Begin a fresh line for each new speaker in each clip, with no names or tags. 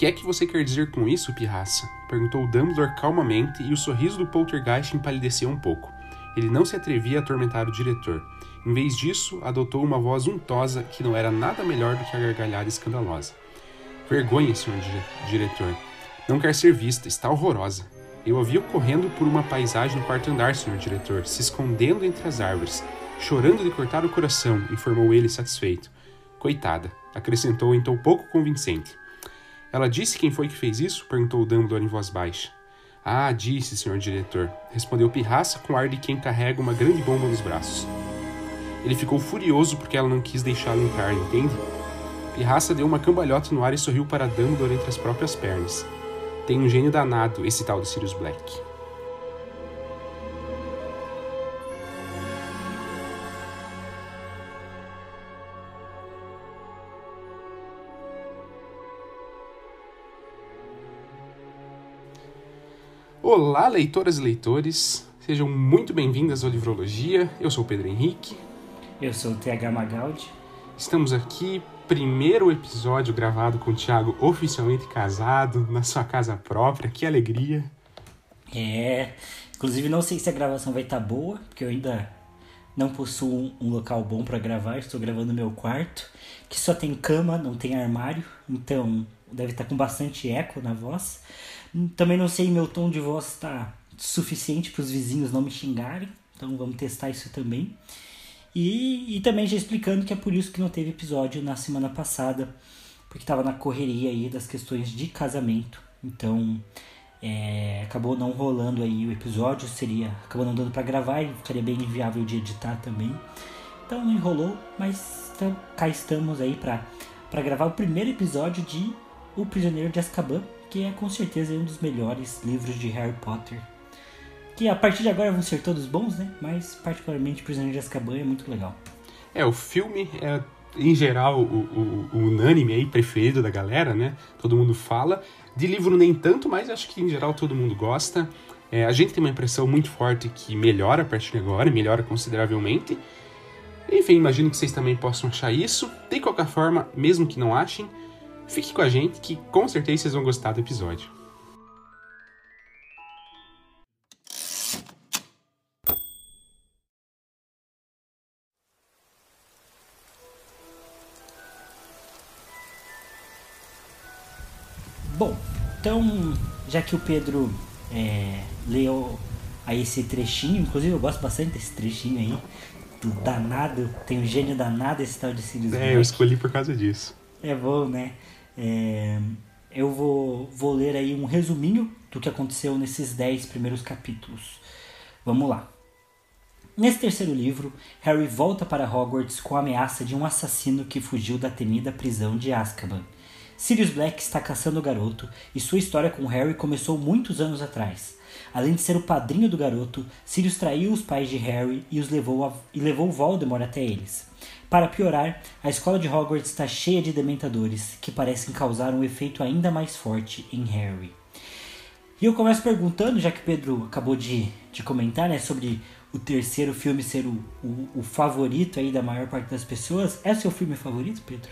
que é que você quer dizer com isso, pirraça? perguntou Dumbledore calmamente e o sorriso do poltergeist empalideceu um pouco. Ele não se atrevia a atormentar o diretor. Em vez disso, adotou uma voz untosa que não era nada melhor do que a gargalhada escandalosa. Vergonha, senhor di diretor. Não quer ser vista, está horrorosa. Eu a vi correndo por uma paisagem no quarto andar, senhor diretor, se escondendo entre as árvores, chorando de cortar o coração, informou ele satisfeito. Coitada, acrescentou em tom pouco convincente. Ela disse quem foi que fez isso? perguntou Dumbledore em voz baixa. Ah, disse, senhor diretor, respondeu Pirraça com ar de quem carrega uma grande bomba nos braços. Ele ficou furioso porque ela não quis deixá-lo entrar, entende? Pirraça deu uma cambalhota no ar e sorriu para Dumbledore entre as próprias pernas. Tem um gênio danado, esse tal de Sirius Black. Olá, leitoras e leitores, sejam muito bem-vindas ao Livrologia. Eu sou o Pedro Henrique.
Eu sou o TH Magaldi.
Estamos aqui, primeiro episódio gravado com o Thiago oficialmente casado, na sua casa própria. Que alegria!
É, inclusive não sei se a gravação vai estar tá boa, porque eu ainda não possuo um, local bom para gravar. Estou gravando no meu quarto, que só tem cama, não tem armário, então deve estar tá com bastante eco na voz. Também não sei meu tom de voz está suficiente para os vizinhos não me xingarem, então vamos testar isso também. E, e também já explicando que é por isso que não teve episódio na semana passada, porque estava na correria aí das questões de casamento. Então é, acabou não rolando aí o episódio, seria acabou não dando para gravar e ficaria bem inviável de editar também. Então não enrolou, mas então, cá estamos aí para gravar o primeiro episódio de O Prisioneiro de Azkaban, que é com certeza um dos melhores livros de Harry Potter. Que a partir de agora vão ser todos bons, né? Mas particularmente Prisioneiro de Azkaban é muito legal.
É, o filme é, em geral, o, o, o, unânime aí, preferido da galera, né? Todo mundo fala. De livro nem tanto, mas acho que em geral todo mundo gosta. É, a gente tem uma impressão muito forte que melhora a partir de agora, melhora consideravelmente. Enfim, imagino que vocês também possam achar isso. De qualquer forma, mesmo que não achem, Fique com a gente que com certeza vocês vão gostar do episódio.
Bom, então, já que o Pedro é, leu aí esse trechinho, inclusive eu gosto bastante desse trechinho aí, do danado, tem um gênio danado esse tal de Sirius
É, Black. eu escolhi por causa disso.
É bom, né? É, eu vou, vou ler aí um resuminho do que aconteceu nesses dez primeiros capítulos. Vamos lá. Nesse terceiro livro, Harry volta para Hogwarts com a ameaça de um assassino que fugiu da temida prisão de Azkaban. Sirius Black está caçando o garoto e sua história com Harry começou muitos anos atrás. Além de ser o padrinho do garoto, Sirius traiu os pais de Harry e os levou a, e levou Voldemort até eles. Para piorar, a escola de Hogwarts está cheia de dementadores que parecem causar um efeito ainda mais forte em Harry. E eu começo perguntando, já que Pedro acabou de, de comentar, né, sobre o terceiro filme ser o, o, o favorito aí da maior parte das pessoas. É o seu filme favorito, Pedro?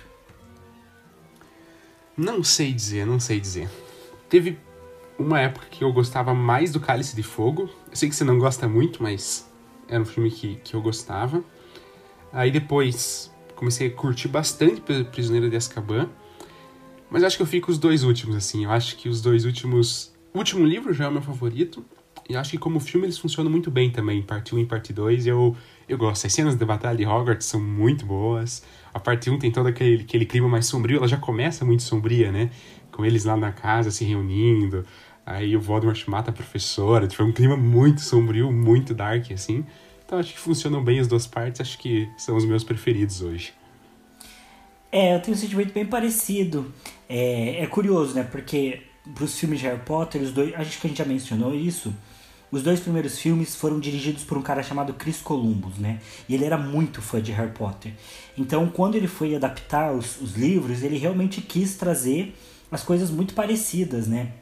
Não sei dizer, não sei dizer. Teve uma época que eu gostava mais do Cálice de Fogo. Eu sei que você não gosta muito, mas era um filme que, que eu gostava. Aí depois comecei a curtir bastante Prisioneiro de Azkaban. Mas acho que eu fico os dois últimos, assim. Eu acho que os dois últimos. O último livro já é o meu favorito. E acho que como filme eles funcionam muito bem também. Parte 1 e parte 2 eu, eu gosto. As cenas de batalha de Hogwarts são muito boas. A parte 1 tem todo aquele, aquele clima mais sombrio. Ela já começa muito sombria, né? Com eles lá na casa se reunindo. Aí o Voldemort mata a professora. Tipo, é um clima muito sombrio, muito dark, assim. Então acho que funcionam bem as duas partes, acho que são os meus preferidos hoje.
É, eu tenho um sentimento bem parecido. É, é curioso, né? Porque pros filmes de Harry Potter, os dois. Acho que a gente já mencionou isso. Os dois primeiros filmes foram dirigidos por um cara chamado Chris Columbus, né? E ele era muito fã de Harry Potter. Então, quando ele foi adaptar os, os livros, ele realmente quis trazer as coisas muito parecidas, né?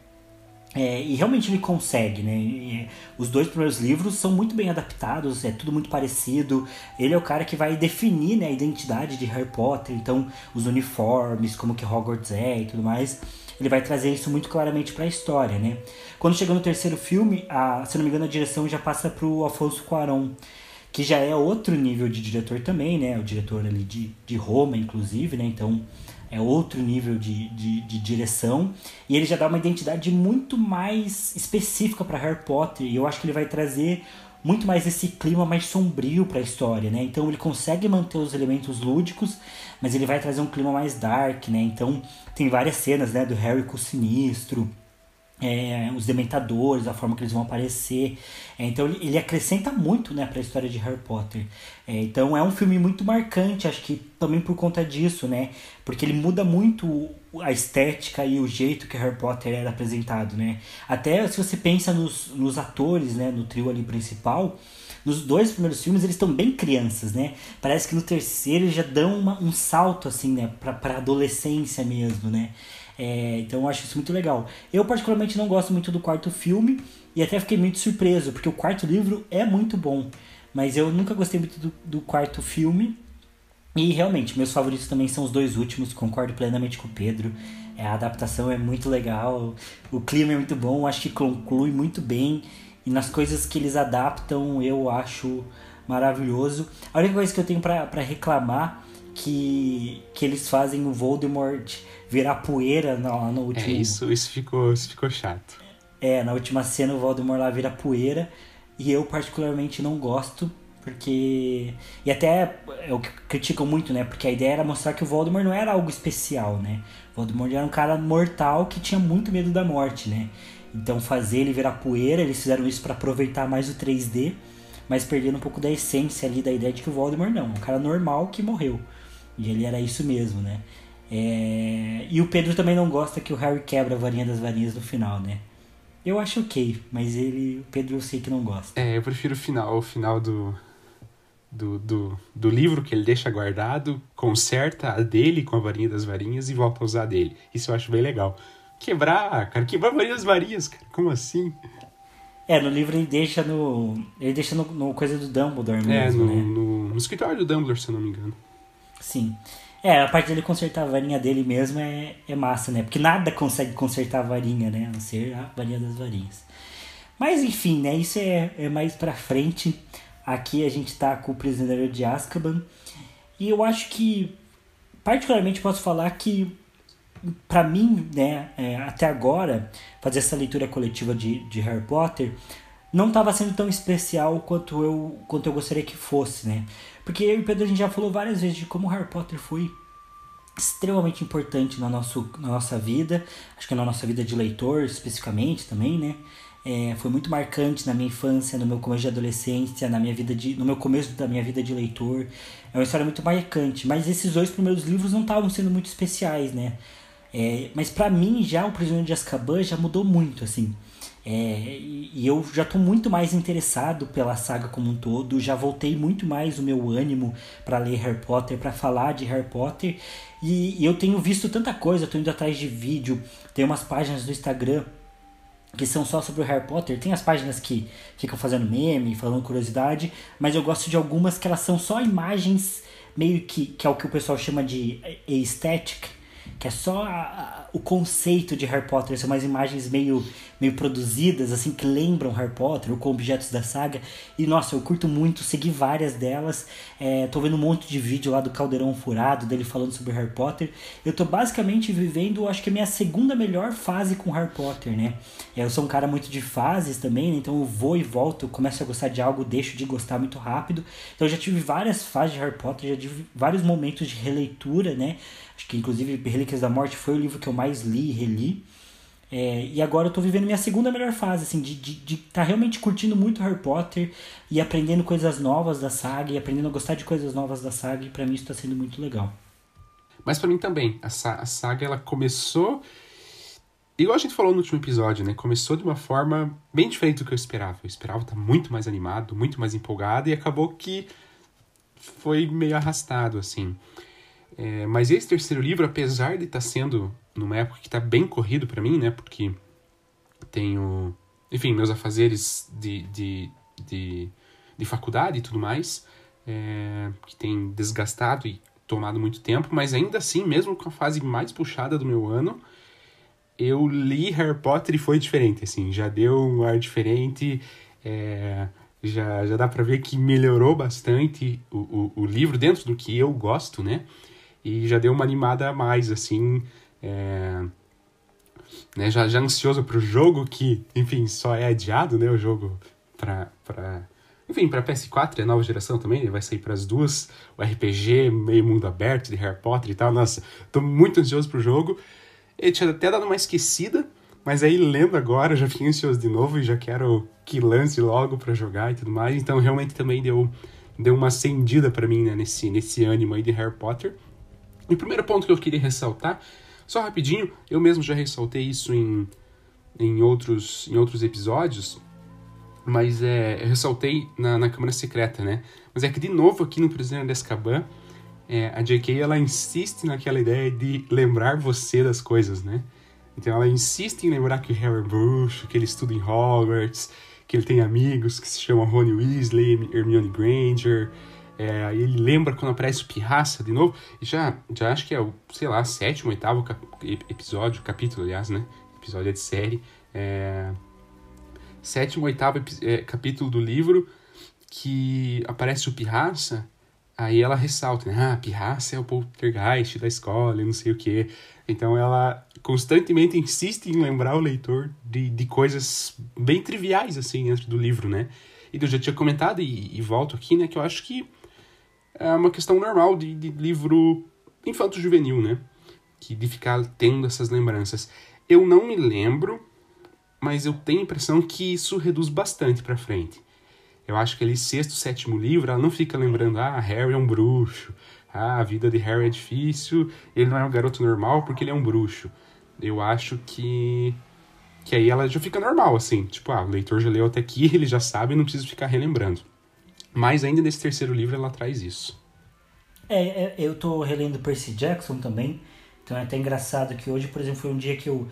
É, e realmente ele consegue, né? E os dois primeiros livros são muito bem adaptados, é tudo muito parecido. Ele é o cara que vai definir né, a identidade de Harry Potter, então os uniformes, como que Hogwarts é e tudo mais. ele vai trazer isso muito claramente para a história, né? Quando chega no terceiro filme, a, se não me engano, a direção já passa para o Afonso Cuarón, que já é outro nível de diretor também, né? O diretor ali de, de Roma, inclusive, né? Então é outro nível de, de, de direção. E ele já dá uma identidade muito mais específica para Harry Potter. E eu acho que ele vai trazer muito mais esse clima mais sombrio para a história, né? Então ele consegue manter os elementos lúdicos, mas ele vai trazer um clima mais dark, né? Então tem várias cenas, né, do Harry com o sinistro, é, os dementadores, a forma que eles vão aparecer. É, então ele, acrescenta muito né, para a história de Harry Potter. É, então é um filme muito marcante, acho que também por conta disso, né? Porque ele muda muito a estética e o jeito que Harry Potter era apresentado, né? Até se você pensa nos, nos atores, né, no trio ali principal, nos dois primeiros filmes eles estão bem crianças, né? Parece que no terceiro eles já dão uma, um salto assim, né, para adolescência mesmo, né? É, então eu acho isso muito legal. Eu particularmente não gosto muito do quarto filme e até fiquei muito surpreso, porque o quarto livro é muito bom. Mas eu nunca gostei muito do, do quarto filme. E realmente, meus favoritos também são os dois últimos, concordo plenamente com o Pedro. É, a adaptação é muito legal, o clima é muito bom, acho que conclui muito bem. E nas coisas que eles adaptam, eu acho maravilhoso. A única coisa que eu tenho para reclamar que, que eles fazem o Voldemort virar poeira no, no último.
É, isso, isso, ficou, isso ficou chato.
É, na última cena o Voldemort lá vira poeira. E eu particularmente não gosto, porque. E até é o que criticam muito, né? Porque a ideia era mostrar que o Voldemort não era algo especial, né? O Voldemort era um cara mortal que tinha muito medo da morte, né? Então fazer ele virar poeira, eles fizeram isso para aproveitar mais o 3D, mas perdendo um pouco da essência ali da ideia de que o Voldemort não, um cara normal que morreu. E ele era isso mesmo, né? É... E o Pedro também não gosta que o Harry quebra a varinha das varinhas no final, né? Eu acho ok, mas ele, o Pedro eu sei que não gosta.
É, eu prefiro o final, o final do, do, do, do livro que ele deixa guardado, conserta a dele com a varinha das varinhas e volta a usar a dele. Isso eu acho bem legal. Quebrar, cara, quebrar a varinha das varinhas, cara, como assim?
É, no livro ele deixa no. Ele deixa no, no coisa do Dumbledore mesmo, é,
no,
né?
No, no escritório do Dumbledore, se eu não me engano.
Sim. É, a parte dele consertar a varinha dele mesmo é, é massa, né? Porque nada consegue consertar a varinha, né? A não ser a varinha das varinhas. Mas enfim, né? Isso é, é mais pra frente. Aqui a gente tá com o Prisioneiro de Azkaban. E eu acho que, particularmente, posso falar que, para mim, né, é, até agora, fazer essa leitura coletiva de, de Harry Potter não estava sendo tão especial quanto eu, quanto eu gostaria que fosse, né? Porque eu e Pedro a gente já falou várias vezes de como Harry Potter foi extremamente importante na, nosso, na nossa vida, acho que na nossa vida de leitor especificamente também, né? É, foi muito marcante na minha infância, no meu começo de adolescência, na minha vida de, no meu começo da minha vida de leitor. É uma história muito marcante. Mas esses dois primeiros livros não estavam sendo muito especiais, né? É, mas para mim já o Prisioneiro de Azkaban já mudou muito, assim. É, e eu já estou muito mais interessado pela saga como um todo, já voltei muito mais o meu ânimo para ler Harry Potter, para falar de Harry Potter, e, e eu tenho visto tanta coisa, estou indo atrás de vídeo, tem umas páginas do Instagram que são só sobre o Harry Potter, tem as páginas que ficam fazendo meme, falando curiosidade, mas eu gosto de algumas que elas são só imagens meio que, que é o que o pessoal chama de aesthetic, que é só a, a, o conceito de Harry Potter, são umas imagens meio, meio produzidas, assim, que lembram Harry Potter, ou com objetos da saga. E nossa, eu curto muito, segui várias delas. É, tô vendo um monte de vídeo lá do Caldeirão Furado, dele falando sobre Harry Potter. Eu tô basicamente vivendo, acho que a minha segunda melhor fase com Harry Potter, né? Eu sou um cara muito de fases também, né? então eu vou e volto, começo a gostar de algo, deixo de gostar muito rápido. Então eu já tive várias fases de Harry Potter, já tive vários momentos de releitura, né? Acho que inclusive Relíquias da Morte foi o livro que eu mais li e reli. É, e agora eu tô vivendo minha segunda melhor fase, assim, de de, de tá realmente curtindo muito Harry Potter e aprendendo coisas novas da saga e aprendendo a gostar de coisas novas da saga, e pra mim isso tá sendo muito legal.
Mas para mim também, a, a saga ela começou. Igual a gente falou no último episódio, né? Começou de uma forma bem diferente do que eu esperava. Eu esperava estar muito mais animado, muito mais empolgado, e acabou que foi meio arrastado, assim. É, mas esse terceiro livro, apesar de estar tá sendo numa época que está bem corrido para mim, né? Porque tenho, enfim, meus afazeres de, de, de, de faculdade e tudo mais, é, que tem desgastado e tomado muito tempo, mas ainda assim, mesmo com a fase mais puxada do meu ano, eu li Harry Potter e foi diferente, assim, já deu um ar diferente, é, já, já dá para ver que melhorou bastante o, o, o, livro dentro do que eu gosto, né? E já deu uma animada a mais, assim, é, né? já, já ansioso pro jogo que, enfim, só é adiado, né? O jogo pra, pra enfim, para PS4 é nova geração também, ele vai sair para as duas, o RPG meio mundo aberto de Harry Potter e tal. Nossa, tô muito ansioso pro jogo. Ele tinha até dado uma esquecida, mas aí lendo agora, já fiquei ansioso de novo e já quero que lance logo para jogar e tudo mais. Então realmente também deu deu uma acendida para mim, né, nesse nesse ânimo aí de Harry Potter. E o primeiro ponto que eu queria ressaltar, só rapidinho, eu mesmo já ressaltei isso em em outros em outros episódios, mas é, eu ressaltei na, na Câmara Secreta, né? Mas é que, de novo, aqui no Prisioneiro de Azkaban, é, a J.K. ela insiste naquela ideia de lembrar você das coisas, né? Então ela insiste em lembrar que o Harry é bruxo, que ele estuda em Hogwarts, que ele tem amigos que se chamam Rony Weasley, Hermione Granger. É, ele lembra quando aparece o Pirraça de novo. Já, já acho que é o, sei lá, sétimo, oitavo cap episódio, capítulo, aliás, né? Episódio de série. É, sétimo, oitavo é, capítulo do livro, que aparece o Pirraça, aí ela ressalta, né? Ah, Pirraça é o poltergeist da escola, não sei o quê. Então ela constantemente insiste em lembrar o leitor de, de coisas bem triviais, assim, dentro do livro, né? E eu já tinha comentado, e, e volto aqui, né, que eu acho que é uma questão normal de, de livro infanto-juvenil, né? Que de ficar tendo essas lembranças. Eu não me lembro mas eu tenho a impressão que isso reduz bastante para frente. Eu acho que ali sexto, sétimo livro, ela não fica lembrando, ah, Harry é um bruxo, ah, a vida de Harry é difícil, ele não é um garoto normal porque ele é um bruxo. Eu acho que que aí ela já fica normal, assim, tipo, ah, o leitor já leu até aqui, ele já sabe, não precisa ficar relembrando. Mas ainda nesse terceiro livro ela traz isso.
É, é eu tô relendo Percy Jackson também, então é até engraçado que hoje, por exemplo, foi um dia que eu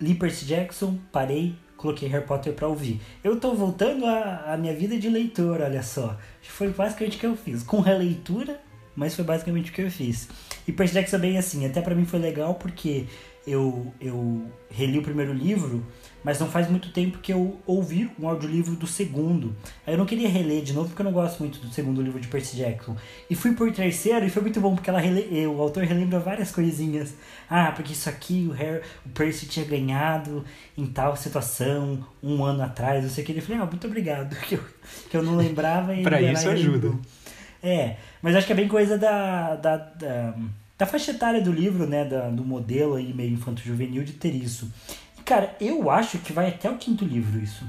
li Percy Jackson, parei, coloquei Harry Potter para ouvir. Eu tô voltando à, minha vida de leitor, olha só. Foi basicamente o que eu fiz. Com releitura, mas foi basicamente o que eu fiz. E Percy Jackson é bem assim, até para mim foi legal porque eu, eu reli o primeiro livro mas não faz muito tempo que eu ouvi um audiolivro do segundo. Aí eu não queria reler de novo porque eu não gosto muito do segundo livro de Percy Jackson. E fui por terceiro e foi muito bom porque ela rele... o autor relembra várias coisinhas. Ah, porque isso aqui o, Harry, o Percy tinha ganhado em tal situação um ano atrás, não sei o que. Ele falou, ah, muito obrigado, que eu, que eu não lembrava.
pra isso ajuda.
É, mas acho que é bem coisa da, da, da, da faixa etária do livro, né, da, do modelo aí meio infanto-juvenil de ter isso. Cara, eu acho que vai até o quinto livro isso.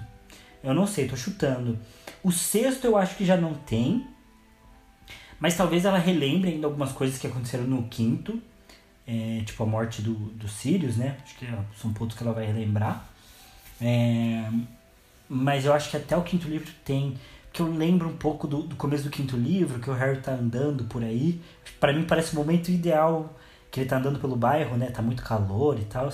Eu não sei, tô chutando. O sexto eu acho que já não tem. Mas talvez ela relembre ainda algumas coisas que aconteceram no quinto. É, tipo a morte do, do Sirius, né? Acho que são pontos que ela vai relembrar. É, mas eu acho que até o quinto livro tem. Que eu lembro um pouco do, do começo do quinto livro, que o Harry tá andando por aí. para mim parece o momento ideal que ele tá andando pelo bairro, né? Tá muito calor e tal.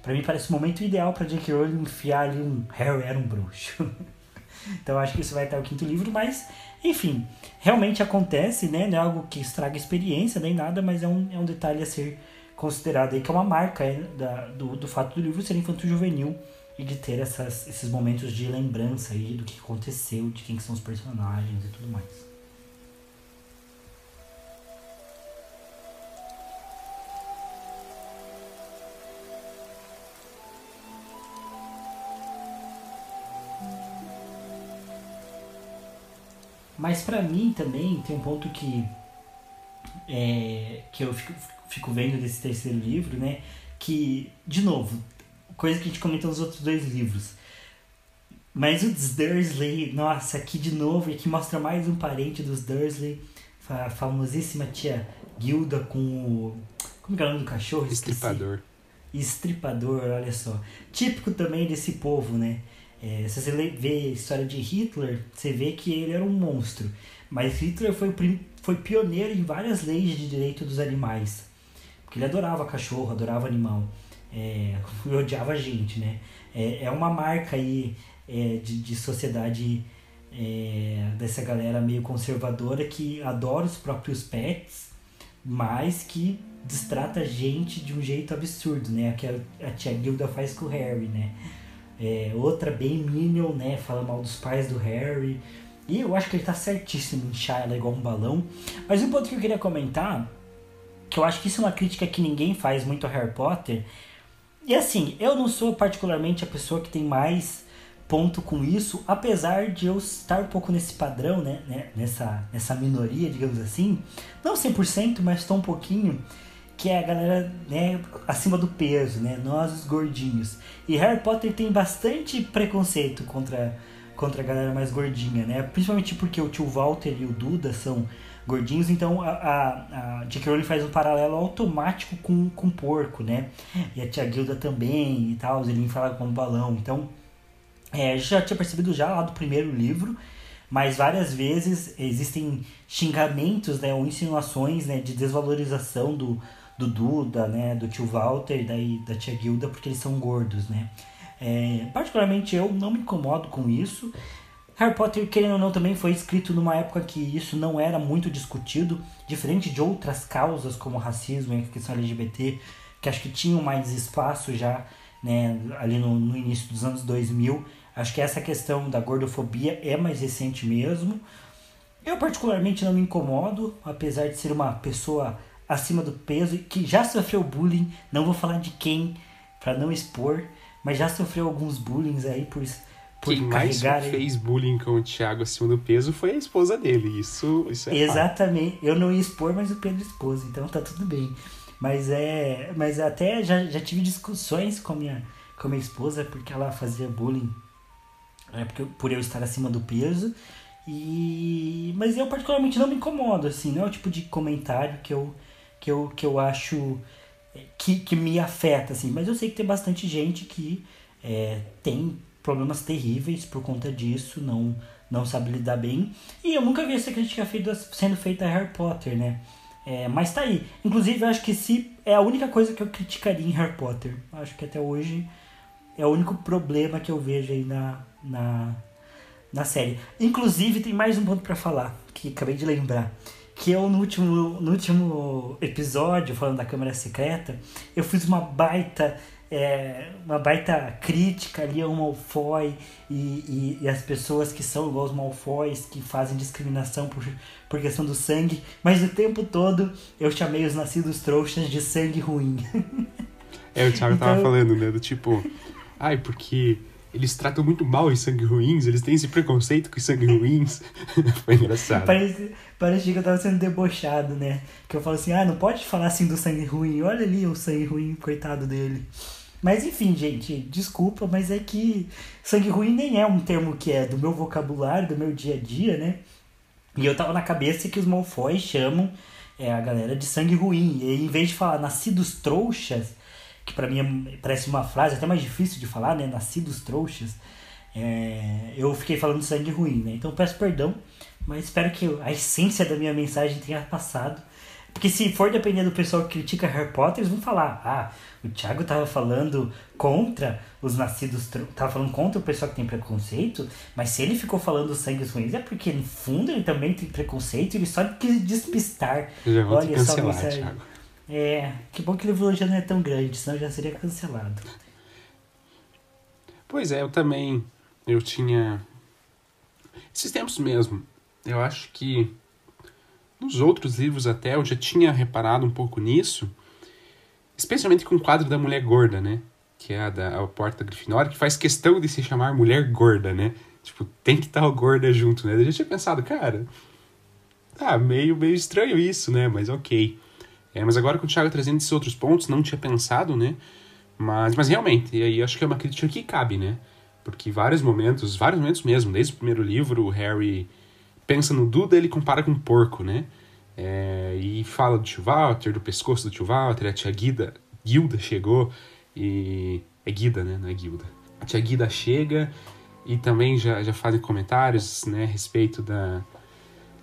Para mim parece o momento ideal para J.K. Rowling enfiar ali um Harry era um bruxo. então acho que isso vai estar o quinto livro, mas enfim, realmente acontece, né? Não é algo que estraga a experiência nem nada, mas é um, é um detalhe a ser considerado aí, que é uma marca é, da, do, do fato do livro ser infantil juvenil e de ter essas, esses momentos de lembrança aí do que aconteceu, de quem são os personagens e tudo mais. Mas para mim também tem um ponto que é, que eu fico, fico vendo desse terceiro livro, né? Que, de novo, coisa que a gente comentou nos outros dois livros. Mas o Dursley, nossa, aqui de novo, e aqui mostra mais um parente dos Dursley, a famosíssima tia Gilda com o. Como é o nome do cachorro?
Estripador.
Estripador, olha só. Típico também desse povo, né? É, se você vê a história de Hitler, você vê que ele era um monstro. Mas Hitler foi, foi pioneiro em várias leis de direito dos animais. Porque ele adorava cachorro, adorava animal. É, e odiava gente, né? É, é uma marca aí é, de, de sociedade é, dessa galera meio conservadora que adora os próprios pets, mas que destrata a gente de um jeito absurdo, né? Que a tia Gilda faz com o Harry, né? É, outra bem Minion, né? Fala mal dos pais do Harry. E eu acho que ele tá certíssimo em inchar ela igual um balão. Mas um ponto que eu queria comentar, que eu acho que isso é uma crítica que ninguém faz muito a Harry Potter. E assim, eu não sou particularmente a pessoa que tem mais ponto com isso, apesar de eu estar um pouco nesse padrão, né, né nessa, nessa minoria, digamos assim, não 100%, mas estou um pouquinho, que é a galera né, acima do peso, né, nós os gordinhos. E Harry Potter tem bastante preconceito contra, contra a galera mais gordinha, né, principalmente porque o tio Walter e o Duda são gordinhos, então a, a, a. Rowling faz um paralelo automático com, com porco, né, e a tia Gilda também e tal, ele fala como balão, então é, já tinha percebido já lá do primeiro livro, mas várias vezes existem xingamentos, né, ou insinuações, né, de desvalorização do, do Duda, né, do tio Walter daí da tia Gilda, porque eles são gordos, né. É, particularmente eu não me incomodo com isso. Harry Potter, querendo ou não, também foi escrito numa época que isso não era muito discutido, diferente de outras causas como racismo e questão LGBT, que acho que tinham mais espaço já né, ali no, no início dos anos 2000 Acho que essa questão da gordofobia é mais recente mesmo. Eu particularmente não me incomodo, apesar de ser uma pessoa acima do peso que já sofreu bullying, não vou falar de quem para não expor, mas já sofreu alguns bullying aí por por
Quem mais fez bullying com o Thiago acima do peso foi a esposa dele. Isso, isso é
Exatamente. Fato. Eu não ia expor, mas o Pedro expôs, então tá tudo bem. Mas é, mas até já, já tive discussões com minha com minha esposa porque ela fazia bullying né? Porque, por eu estar acima do peso. E mas eu particularmente não me incomodo assim, não é o tipo de comentário que eu que eu, que eu acho é, que, que me afeta assim, mas eu sei que tem bastante gente que é, tem problemas terríveis por conta disso, não não sabe lidar bem. E eu nunca vi essa crítica feita, sendo feita a Harry Potter, né? É, mas tá aí. Inclusive, eu acho que se é a única coisa que eu criticaria em Harry Potter. Acho que até hoje é o único problema que eu vejo aí na, na, na série. Inclusive, tem mais um ponto para falar, que acabei de lembrar. Que eu, no último, no último episódio, falando da Câmara Secreta, eu fiz uma baita é, uma baita crítica ali ao Malfoy e, e, e, as pessoas que são igual aos Malfoys, que fazem discriminação por, por questão do sangue, mas o tempo todo eu chamei os nascidos trouxas de sangue ruim.
É, o Thiago então, tava falando, né? Do tipo, ai, porque eles tratam muito mal os sangue ruins, eles têm esse preconceito com os sangue ruins. Foi engraçado.
Parece, parece que eu tava sendo debochado, né? Que eu falo assim, ah, não pode falar assim do sangue ruim, olha ali o sangue ruim, coitado dele. Mas enfim, gente, desculpa, mas é que sangue ruim nem é um termo que é do meu vocabulário, do meu dia a dia, né? E eu tava na cabeça que os Malfoy chamam é, a galera de sangue ruim. E em vez de falar nascidos trouxas, que para mim é, parece uma frase até mais difícil de falar, né? Nascidos trouxas. É, eu fiquei falando sangue ruim, né? Então peço perdão, mas espero que a essência da minha mensagem tenha passado. Porque se for depender do pessoal que critica Harry Potter, eles vão falar: ah, o Thiago tava falando contra os nascidos, tava falando contra o pessoal que tem preconceito, mas se ele ficou falando sangues ruins é porque no fundo ele também tem preconceito, ele só quis despistar.
Olha só a mensagem. Thiago.
É, que bom que o livro já não é tão grande, senão já seria cancelado.
Pois é, eu também. Eu tinha. Esses tempos mesmo. Eu acho que. Nos outros livros até eu já tinha reparado um pouco nisso. Especialmente com o quadro da mulher gorda, né? Que é a da a Porta Grifinória, que faz questão de se chamar mulher gorda, né? Tipo, tem que estar o gorda junto, né? Eu já tinha pensado, cara. Tá, meio, meio estranho isso, né? Mas ok. É, mas agora com o Thiago trazendo esses outros pontos, não tinha pensado, né? Mas, mas realmente, e aí acho que é uma crítica que cabe, né? Porque vários momentos, vários momentos mesmo, desde o primeiro livro, o Harry pensa no Duda ele compara com um porco, né? É, e fala do tio Walter, do pescoço do tio Walter, a tia Guida, Guilda chegou e... É Guida, né? Não é Guilda. A tia Guida chega e também já, já fazem comentários, né? A respeito da,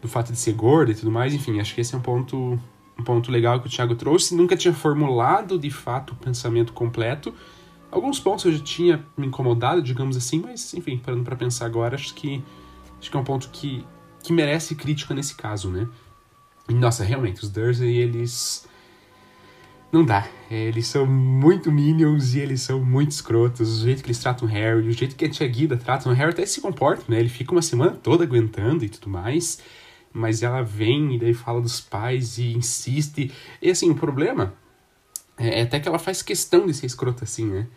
do fato de ser gorda e tudo mais. Enfim, acho que esse é um ponto um ponto legal que o Thiago trouxe. Nunca tinha formulado de fato o pensamento completo. Alguns pontos eu já tinha me incomodado, digamos assim, mas enfim, parando para pensar agora, acho que acho que é um ponto que, que merece crítica nesse caso, né? E, nossa, realmente, os Dursley, eles Não dá. Eles são muito minions e eles são muito escrotos. O jeito que eles tratam o Harry, o jeito que a tia Guida trata o Harry até se comporta, né? Ele fica uma semana toda aguentando e tudo mais. Mas ela vem e daí fala dos pais e insiste. E assim, o problema é, é até que ela faz questão de ser escrota assim, né?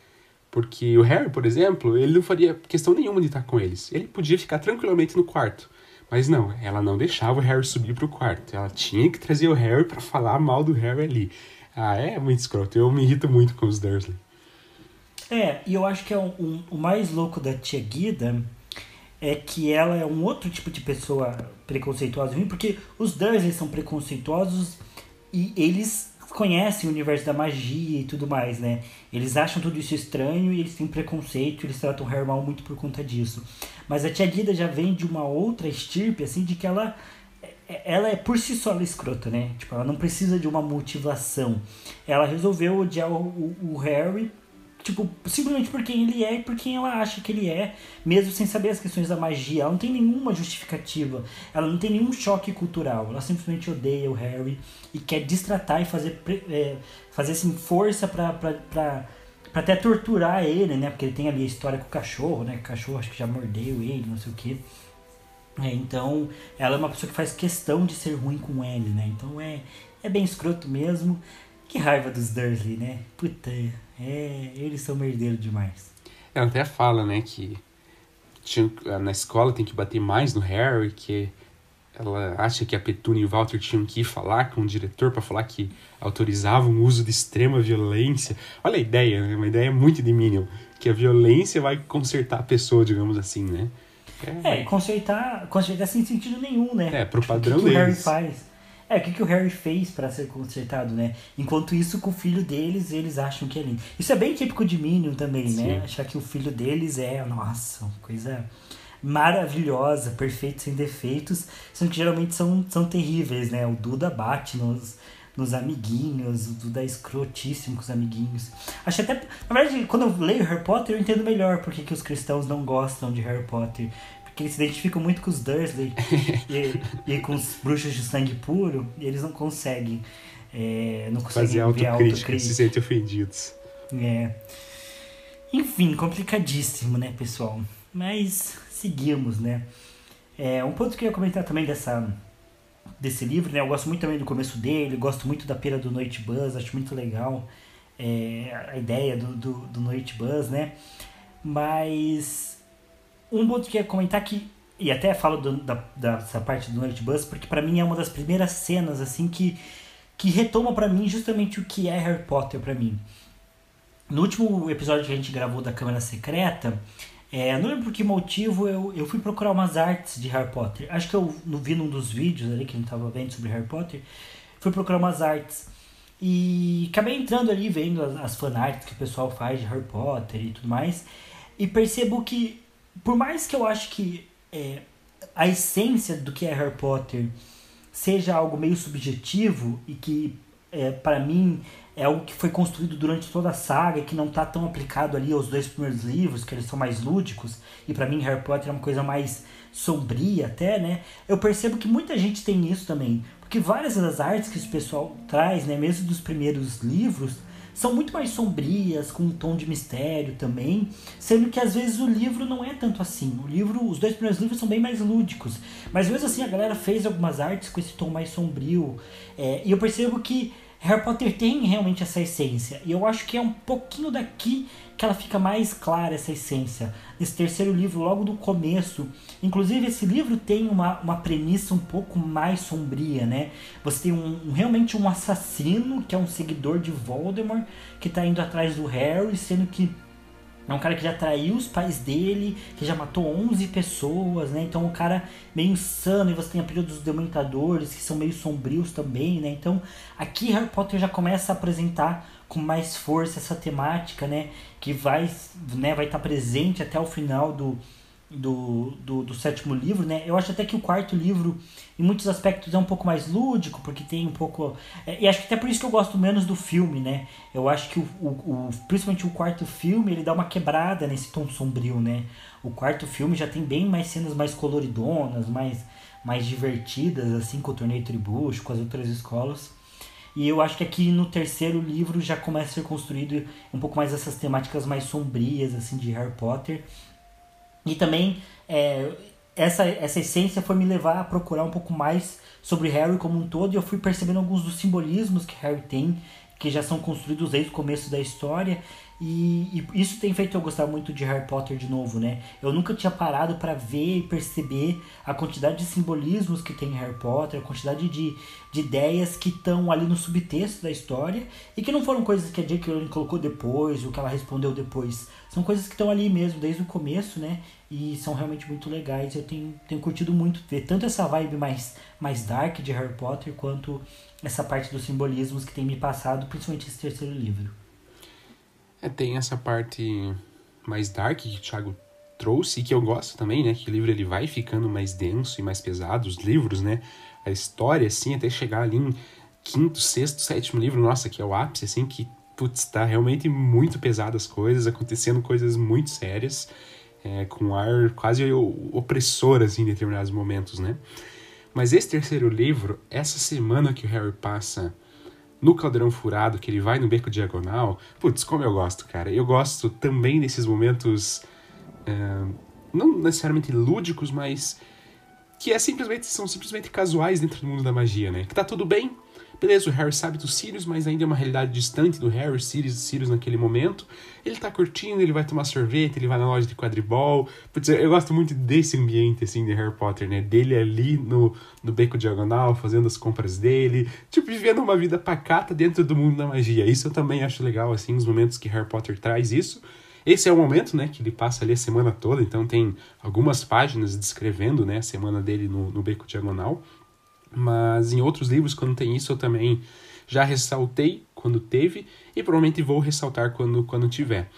Porque o Harry, por exemplo, ele não faria questão nenhuma de estar com eles. Ele podia ficar tranquilamente no quarto. Mas não, ela não deixava o Harry subir pro quarto. Ela tinha que trazer o Harry para falar mal do Harry ali. Ah, é muito escroto. Eu me irrito muito com os Dursley.
É, e eu acho que é um, um, o mais louco da tia Guida é que ela é um outro tipo de pessoa preconceituosa, porque os Dursley são preconceituosos e eles conhecem o universo da magia e tudo mais, né? Eles acham tudo isso estranho e eles têm preconceito, eles tratam Harry mal muito por conta disso. Mas a tia Guida já vem de uma outra estirpe, assim, de que ela é, ela é por si só ela escrota, né? Tipo, ela não precisa de uma motivação. Ela resolveu odiar o, o, o Harry Tipo, simplesmente por quem ele é e por quem ela acha que ele é, mesmo sem saber as questões da magia. Ela não tem nenhuma justificativa, ela não tem nenhum choque cultural. Ela simplesmente odeia o Harry e quer distratar e fazer, é, fazer assim, força pra, pra, pra, pra até torturar ele, né? Porque ele tem ali a história com o cachorro, né? O cachorro acho que já mordeu ele, não sei o que. É, então, ela é uma pessoa que faz questão de ser ruim com ele, né? Então é, é bem escroto mesmo. Que raiva dos Dursley, né? Puta, é, eles são merdeiros demais.
Ela até fala, né, que tinha, na escola tem que bater mais no Harry, que ela acha que a Petunia e o Walter tinham que ir falar com o diretor para falar que autorizavam o uso de extrema violência. Olha a ideia, né? uma ideia muito de Minion, que a violência vai consertar a pessoa, digamos assim, né?
É, é consertar, consertar sem sentido nenhum, né?
É, pro padrão
tipo, o que,
deles.
que o Harry faz? É, o que, que o Harry fez para ser consertado, né? Enquanto isso, com o filho deles, eles acham que é lindo. Isso é bem típico de Minion também, né? Sim. né? Achar que o filho deles é, nossa, coisa maravilhosa, perfeito, sem defeitos, sendo que geralmente são, são terríveis, né? O Duda bate nos, nos amiguinhos, o Duda é escrotíssimo com os amiguinhos. Acho até. Na verdade, quando eu leio Harry Potter, eu entendo melhor porque que os cristãos não gostam de Harry Potter que eles se identificam muito com os Dursley e, e, com os bruxos de sangue puro, e eles não conseguem. É, não conseguem
Fazer autocrítica, se sentem ofendidos.
É. Enfim, complicadíssimo, né, pessoal? Mas seguimos, né? É, um ponto que eu ia comentar também dessa, desse livro, né? Eu gosto muito também do começo dele, gosto muito da pera do Noite Buzz, acho muito legal é, a ideia do, do, do Noite Buzz, né? Mas um ponto que eu ia comentar que e até falo do, da, dessa parte do Night Bus porque para mim é uma das primeiras cenas assim que que retoma para mim justamente o que é Harry Potter para mim. No último episódio que a gente gravou da Câmara Secreta, é, não lembro por que motivo eu, eu fui procurar umas artes de Harry Potter. Acho que eu não vi num dos vídeos ali que a gente tava vendo sobre Harry Potter. Fui procurar umas artes. E acabei entrando ali vendo as, as fanarts que o pessoal faz de Harry Potter e tudo mais. E percebo que por mais que eu acho que é, a essência do que é Harry Potter seja algo meio subjetivo e que é, para mim é algo que foi construído durante toda a saga que não está tão aplicado ali aos dois primeiros livros, que eles são mais lúdicos, e para mim Harry Potter é uma coisa mais sombria até, né? Eu percebo que muita gente tem isso também, porque várias das artes que o pessoal traz, né, mesmo dos primeiros livros, são muito mais sombrias, com um tom de mistério também, sendo que às vezes o livro não é tanto assim. O livro, os dois primeiros livros são bem mais lúdicos, mas mesmo assim a galera fez algumas artes com esse tom mais sombrio, é, e eu percebo que Harry Potter tem realmente essa essência, e eu acho que é um pouquinho daqui que ela fica mais clara essa essência. Nesse terceiro livro, logo do começo. Inclusive, esse livro tem uma, uma premissa um pouco mais sombria, né? Você tem um, realmente um assassino, que é um seguidor de Voldemort, que está indo atrás do Harry, sendo que é um cara que já traiu os pais dele, que já matou 11 pessoas, né? Então, um cara meio insano. E você tem a período dos dementadores, que são meio sombrios também, né? Então, aqui Harry Potter já começa a apresentar com mais força essa temática, né? Que vai né, vai estar tá presente até o final do, do, do, do, sétimo livro, né? Eu acho até que o quarto livro, em muitos aspectos, é um pouco mais lúdico, porque tem um pouco. É, e acho que até por isso que eu gosto menos do filme, né? Eu acho que o, o, o, principalmente o quarto filme, ele dá uma quebrada nesse tom sombrio, né? O quarto filme já tem bem mais cenas mais coloridonas, mais, mais divertidas, assim, com o torneio tribucho, com as outras escolas. E eu acho que aqui no terceiro livro já começa a ser construído um pouco mais essas temáticas mais sombrias, assim, de Harry Potter. E também é, essa, essa essência foi me levar a procurar um pouco mais sobre Harry como um todo e eu fui percebendo alguns dos simbolismos que Harry tem, que já são construídos desde o começo da história e, e, isso tem feito eu gostar muito de Harry Potter de novo, né? Eu nunca tinha parado para ver e perceber a quantidade de simbolismos que tem em Harry Potter, a quantidade de, de ideias que estão ali no subtexto da história e que não foram coisas que a J.K. Rowling colocou depois, ou que ela respondeu depois. São coisas que estão ali mesmo, desde o começo, né? E são realmente muito legais. Eu tenho, tenho curtido muito ver tanto essa vibe mais, mais dark de Harry Potter, quanto essa parte dos simbolismos que tem me passado, principalmente esse terceiro livro.
É, tem essa parte mais dark que o Thiago trouxe e que eu gosto também, né? Que o livro ele vai ficando mais denso e mais pesado, os livros, né? A história, assim, até chegar ali em quinto, sexto, sétimo livro, nossa, que é o ápice, assim, que, putz, tá realmente muito pesado as coisas, acontecendo coisas muito sérias, é, com um ar quase opressor, assim, em determinados momentos, né? Mas esse terceiro livro, essa semana que o Harry passa no Caldeirão Furado, que ele vai no beco diagonal, putz, como eu gosto, cara. Eu gosto também desses momentos, é, não necessariamente lúdicos, mas que é simplesmente são simplesmente casuais dentro do mundo da magia, né? Que tá tudo bem, Beleza, o Harry sabe dos Sirius, mas ainda é uma realidade distante do Harry, Sirius, Sirius naquele momento. Ele tá curtindo, ele vai tomar sorvete, ele vai na loja de quadribol. Putz, eu gosto muito desse ambiente, assim, de Harry Potter, né? Dele ali no, no beco diagonal, fazendo as compras dele. Tipo, vivendo uma vida pacata dentro do mundo da magia. Isso eu também acho legal, assim, os momentos que Harry Potter traz isso. Esse é o momento, né, que ele passa ali a semana toda, então tem algumas páginas descrevendo, né, a semana dele no, no Beco Diagonal. Mas em outros livros, quando tem isso, eu também já ressaltei quando teve e provavelmente vou ressaltar quando, quando tiver.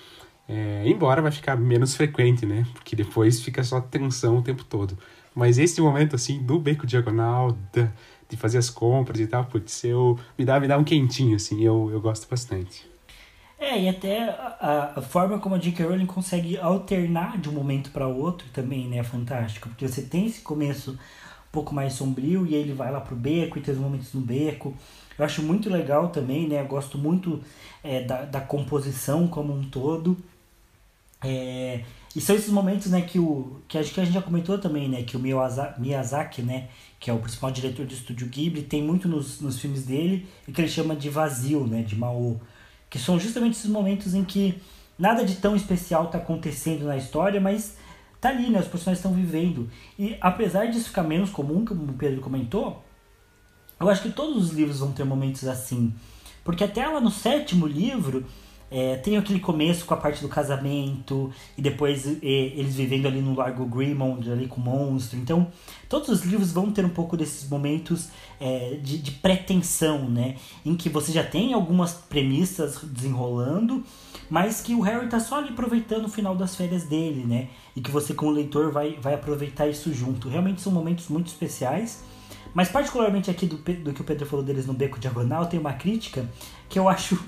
É, embora vai ficar menos frequente, né? Porque depois fica só tensão o tempo todo. Mas esse momento, assim, do beco diagonal, da, de fazer as compras e tal, putz, eu, me, dá, me dá um quentinho, assim, eu, eu gosto bastante.
É, e até a, a forma como a J.K. Rowling consegue alternar de um momento para outro também, né? É fantástico. Porque você tem esse começo pouco mais sombrio e ele vai lá pro beco e tem os momentos no beco. Eu acho muito legal também, né? Eu gosto muito é, da, da composição como um todo. É, e são esses momentos, né, que o que acho que a gente já comentou também, né, que o Miyazaki, né, que é o principal diretor do estúdio Ghibli, tem muito nos, nos filmes dele e que ele chama de vazio, né, de Mao, que são justamente esses momentos em que nada de tão especial está acontecendo na história, mas tá ali, né? Os personagens estão vivendo. E apesar disso ficar menos comum, como o Pedro comentou, eu acho que todos os livros vão ter momentos assim. Porque até lá no sétimo livro, é, tem aquele começo com a parte do casamento, e depois é, eles vivendo ali no Largo Grimond, ali com o monstro. Então, todos os livros vão ter um pouco desses momentos é, de, de pretensão, né? Em que você já tem algumas premissas desenrolando, mas que o Harry tá só ali aproveitando o final das férias dele, né? E que você, como leitor, vai, vai aproveitar isso junto. Realmente são momentos muito especiais. Mas, particularmente aqui do, do que o Pedro falou deles no Beco Diagonal, tem uma crítica que eu acho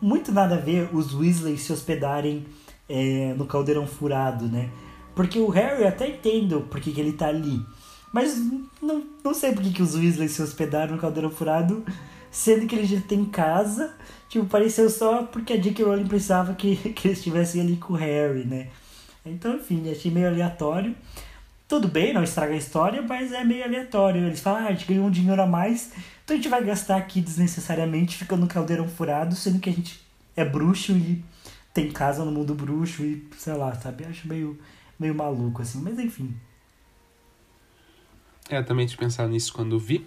muito nada a ver os Weasley se hospedarem é, no Caldeirão Furado, né? Porque o Harry até entendo porque que ele tá ali. Mas não, não sei porque que os Weasley se hospedaram no Caldeirão Furado, sendo que ele já tem casa Tipo, pareceu só porque a J.K. Rowling pensava que, que eles estivessem ali com o Harry, né? Então, enfim, achei meio aleatório. Tudo bem, não estraga a história, mas é meio aleatório. Eles falam, ah, a gente ganhou um dinheiro a mais, então a gente vai gastar aqui desnecessariamente, ficando no caldeirão furado, sendo que a gente é bruxo e tem casa no mundo bruxo e, sei lá, sabe? Acho meio, meio maluco, assim, mas enfim.
É, também tinha pensado nisso quando vi.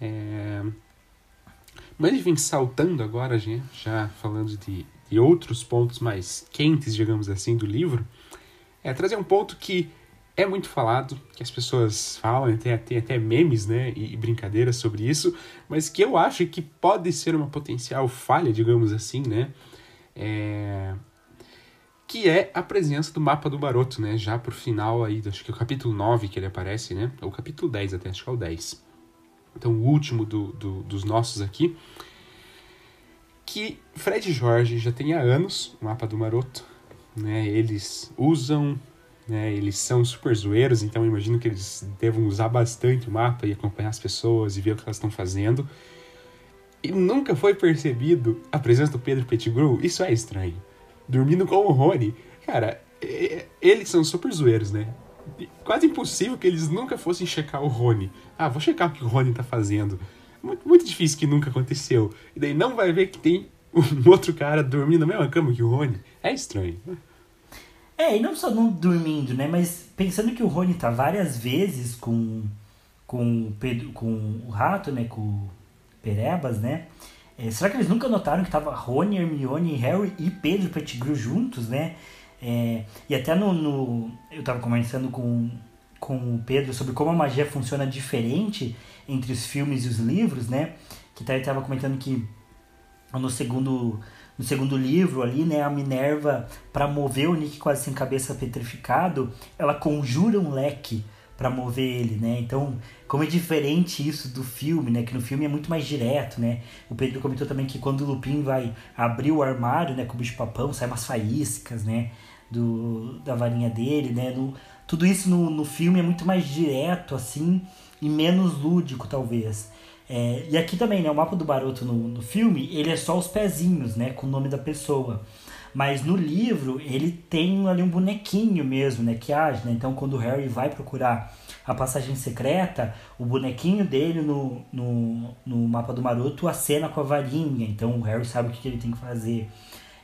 É... Mas enfim, saltando agora, já, já falando de, de outros pontos mais quentes, digamos assim, do livro, é trazer um ponto que é muito falado, que as pessoas falam, tem, tem até memes né, e, e, brincadeiras sobre isso, mas que eu acho que pode ser uma potencial falha, digamos assim, né? É... Que é a presença do mapa do Baroto, né? Já pro final aí, acho que é o capítulo 9 que ele aparece, né? Ou capítulo 10 até, acho que é o 10 então o último do, do, dos nossos aqui, que Fred e Jorge já tem há anos o mapa do Maroto, né? Eles usam, né? Eles são super zoeiros, então imagino que eles devam usar bastante o mapa e acompanhar as pessoas e ver o que elas estão fazendo. E nunca foi percebido a presença do Pedro Pettigrew? Isso é estranho. Dormindo com o Rony. Cara, eles são super zoeiros, né? Quase impossível que eles nunca fossem checar o Rony. Ah, vou checar o que o Rony tá fazendo. Muito, muito difícil que nunca aconteceu. E daí não vai ver que tem um outro cara dormindo na mesma cama que o Rony. É estranho.
É, e não só não dormindo, né? Mas pensando que o Rony tá várias vezes com, com, Pedro, com o rato, né? Com o Perebas, né? É, será que eles nunca notaram que tava Rony, Hermione, Harry e Pedro Pettigrew juntos, né? É, e até no, no, Eu tava conversando com, com o Pedro sobre como a magia funciona diferente entre os filmes e os livros, né? Que ele tava comentando que no segundo no segundo livro ali, né, a Minerva para mover o Nick quase sem cabeça petrificado, ela conjura um leque para mover ele, né? Então, como é diferente isso do filme, né? Que no filme é muito mais direto, né? O Pedro comentou também que quando o Lupin vai abrir o armário, né, com o bicho papão, sai umas faíscas, né, do da varinha dele, né? No, tudo isso no, no filme é muito mais direto assim e menos lúdico, talvez. É, e aqui também, né, o mapa do Baroto no, no filme, ele é só os pezinhos, né, com o nome da pessoa. Mas no livro, ele tem ali um bonequinho mesmo, né, que age, né? Então, quando o Harry vai procurar a passagem secreta, o bonequinho dele no, no, no mapa do Maroto acena com a varinha. Então, o Harry sabe o que, ele tem que fazer.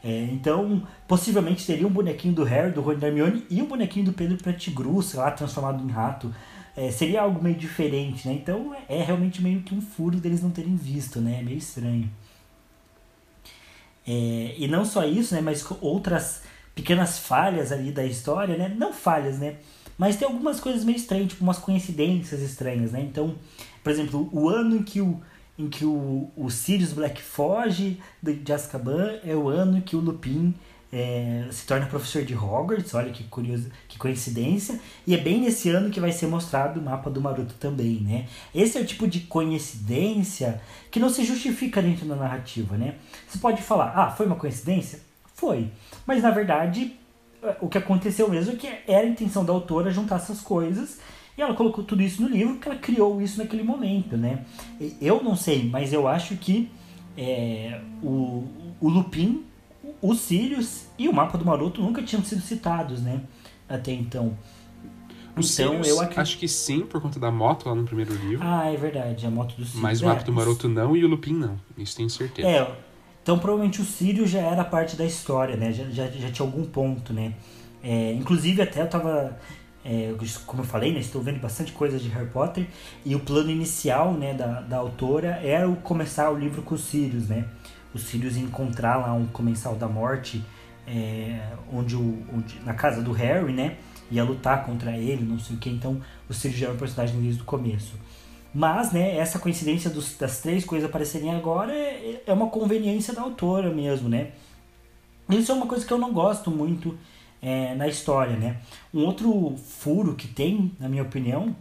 É, então, possivelmente teria um bonequinho do Harry, do Rony Hermione e um bonequinho do Pedro Pettigrew, sei lá, transformado em rato é, seria algo meio diferente, né? Então é, é realmente meio que um furo deles não terem visto, né? É meio estranho. É, e não só isso, né? Mas outras pequenas falhas ali da história, né? Não falhas, né? Mas tem algumas coisas meio estranhas, tipo umas coincidências estranhas, né? Então, por exemplo, o ano em que o, em que o, o Sirius Black foge de Azkaban é o ano que o Lupin é, se torna professor de Hogwarts, olha que curioso, que coincidência, e é bem nesse ano que vai ser mostrado o mapa do Maroto também, né? Esse é o tipo de coincidência que não se justifica dentro da narrativa, né? Você pode falar, ah, foi uma coincidência? Foi. Mas na verdade, o que aconteceu mesmo é que era a intenção da autora juntar essas coisas e ela colocou tudo isso no livro porque ela criou isso naquele momento, né? Eu não sei, mas eu acho que é, o, o Lupin o Sirius e o mapa do Maroto nunca tinham sido citados, né? Até então.
O então, Sirius, eu ac... acho que sim, por conta da moto lá no primeiro livro.
Ah, é verdade, a moto do Sirius.
Mas o mapa é, do Maroto não e o Lupin não, isso tenho certeza.
É, então provavelmente o Sirius já era parte da história, né? Já, já, já tinha algum ponto, né? É, inclusive até eu tava... É, como eu falei, né, estou vendo bastante coisa de Harry Potter e o plano inicial né, da, da autora era o começar o livro com o Sirius, né? Os filhos encontrar lá um comensal da morte é, onde, o, onde na casa do Harry, né? Ia lutar contra ele, não sei o que. Então, o Sirius já é um personagem desde o começo. Mas, né, essa coincidência dos, das três coisas aparecerem agora é, é uma conveniência da autora mesmo, né? Isso é uma coisa que eu não gosto muito é, na história, né? Um outro furo que tem, na minha opinião,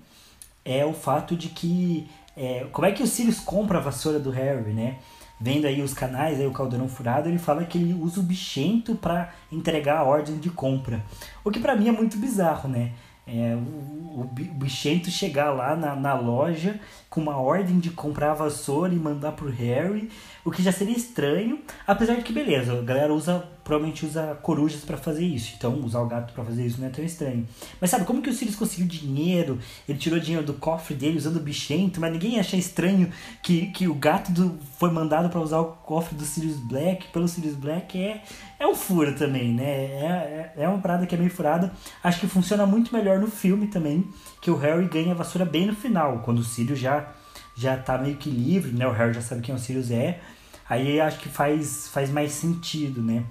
é o fato de que... É, como é que o Sirius compra a vassoura do Harry, né? Vendo aí os canais, aí o Caldeirão Furado, ele fala que ele usa o bichento para entregar a ordem de compra. O que para mim é muito bizarro, né? É, o, o, bichento chegar lá na, na loja com uma ordem de comprar a vassoura e mandar pro Harry, o que já seria estranho, apesar de que beleza, a galera usa provavelmente usa corujas para fazer isso. Então, usar o gato para fazer isso não é tão estranho. Mas sabe, como que o Sirius conseguiu dinheiro? Ele tirou dinheiro do cofre dele usando o bichento, mas ninguém acha estranho que, que o gato do, foi mandado para usar o cofre do Sirius Black pelo Sirius Black. É, é um furo também, né? É, é, é uma parada que é meio furada. Acho que funciona muito melhor no filme também, que o Harry ganha a vassoura bem no final, quando o Sirius já, já tá meio que livre, né? O Harry já sabe quem o Sirius é. Aí acho que faz, faz mais sentido, né?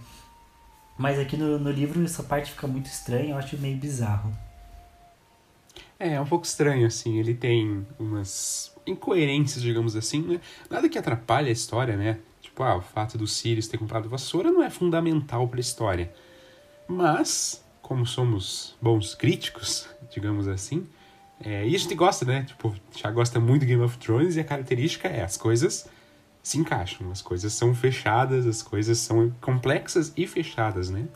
Mas aqui no, no livro essa parte fica muito estranha, eu acho meio bizarro.
É, é um pouco estranho, assim. Ele tem umas incoerências, digamos assim, né? Nada que atrapalhe a história, né? Tipo, ah, o fato do Sirius ter comprado vassoura não é fundamental para a história. Mas, como somos bons críticos, digamos assim, é, e a gente gosta, né? Tipo, já gosta muito do Game of Thrones e a característica é as coisas se encaixam. As coisas são fechadas, as coisas são complexas e fechadas, né?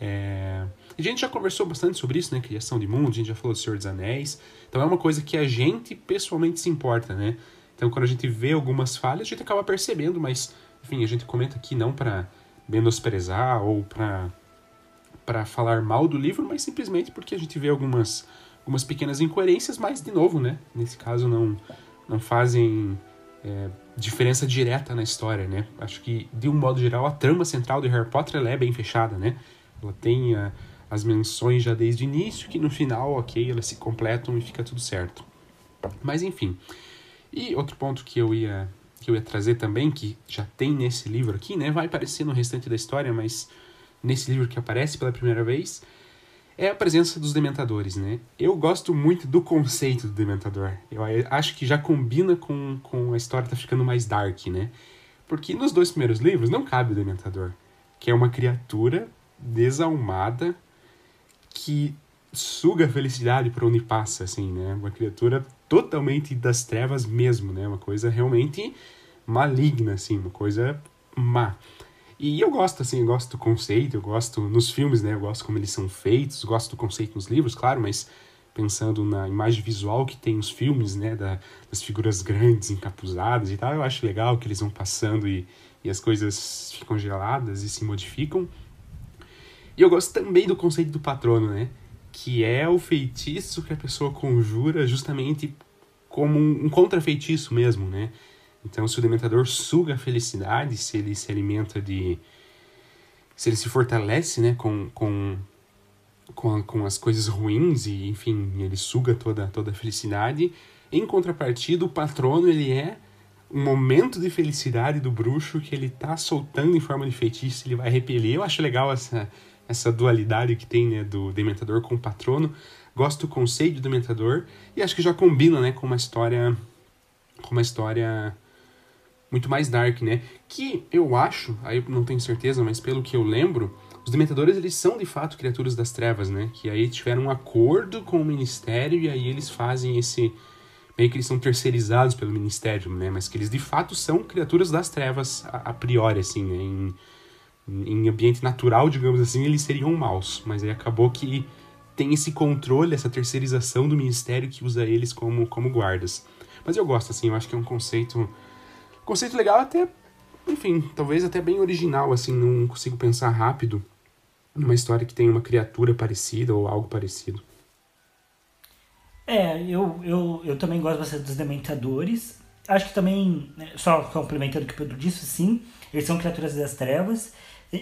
É... A gente já conversou bastante sobre isso, né? Criação de mundo, a gente já falou do Senhor dos Anéis. Então é uma coisa que a gente pessoalmente se importa, né? Então, quando a gente vê algumas falhas, a gente acaba percebendo, mas, enfim, a gente comenta aqui não para menosprezar ou para para falar mal do livro, mas simplesmente porque a gente vê algumas algumas pequenas incoerências, mas de novo, né? Nesse caso não não fazem é, diferença direta na história, né? Acho que de um modo geral a trama central de Harry Potter é bem fechada, né? Ela tem a, as menções já desde o início que no final, ok, elas se completam e fica tudo certo. Mas enfim. E outro ponto que eu ia que eu ia trazer também, que já tem nesse livro aqui, né? Vai aparecer no restante da história, mas nesse livro que aparece pela primeira vez, é a presença dos dementadores, né? Eu gosto muito do conceito do dementador. Eu acho que já combina com, com a história tá ficando mais dark, né? Porque nos dois primeiros livros não cabe o dementador, que é uma criatura desalmada que suga a felicidade por onde passa, assim, né? Uma criatura totalmente das trevas mesmo, né? Uma coisa realmente maligna, assim, uma coisa má. E eu gosto, assim, eu gosto do conceito, eu gosto nos filmes, né? Eu gosto como eles são feitos, gosto do conceito nos livros, claro, mas pensando na imagem visual que tem os filmes, né? Da, das figuras grandes, encapuzadas e tal, eu acho legal que eles vão passando e, e as coisas ficam geladas e se modificam. E eu gosto também do conceito do patrono, né? que é o feitiço que a pessoa conjura justamente como um, um contrafeitiço mesmo, né? Então, se o dementador suga a felicidade, se ele se alimenta de. se ele se fortalece, né, com, com, com, a, com as coisas ruins e, enfim, ele suga toda, toda a felicidade. Em contrapartida, o patrono, ele é um momento de felicidade do bruxo que ele tá soltando em forma de feitiço, ele vai repelir. Eu acho legal essa, essa dualidade que tem né, do Dementador com o Patrono. Gosto do conceito do Dementador e acho que já combina né, com uma história com uma história muito mais dark, né? Que eu acho, aí não tenho certeza, mas pelo que eu lembro, os Dementadores eles são de fato criaturas das trevas, né? Que aí tiveram um acordo com o Ministério e aí eles fazem esse meio que eles são terceirizados pelo Ministério, né? Mas que eles de fato são criaturas das trevas a, a priori, assim, né? Em, em ambiente natural, digamos assim, eles seriam maus, mas aí acabou que tem esse controle, essa terceirização do ministério que usa eles como, como guardas. Mas eu gosto, assim, eu acho que é um conceito, conceito legal até, enfim, talvez até bem original, assim, não consigo pensar rápido numa história que tem uma criatura parecida ou algo parecido.
É, eu, eu, eu também gosto bastante dos Dementadores. Acho que também, né, só complementando o que o Pedro disse, sim, eles são criaturas das trevas.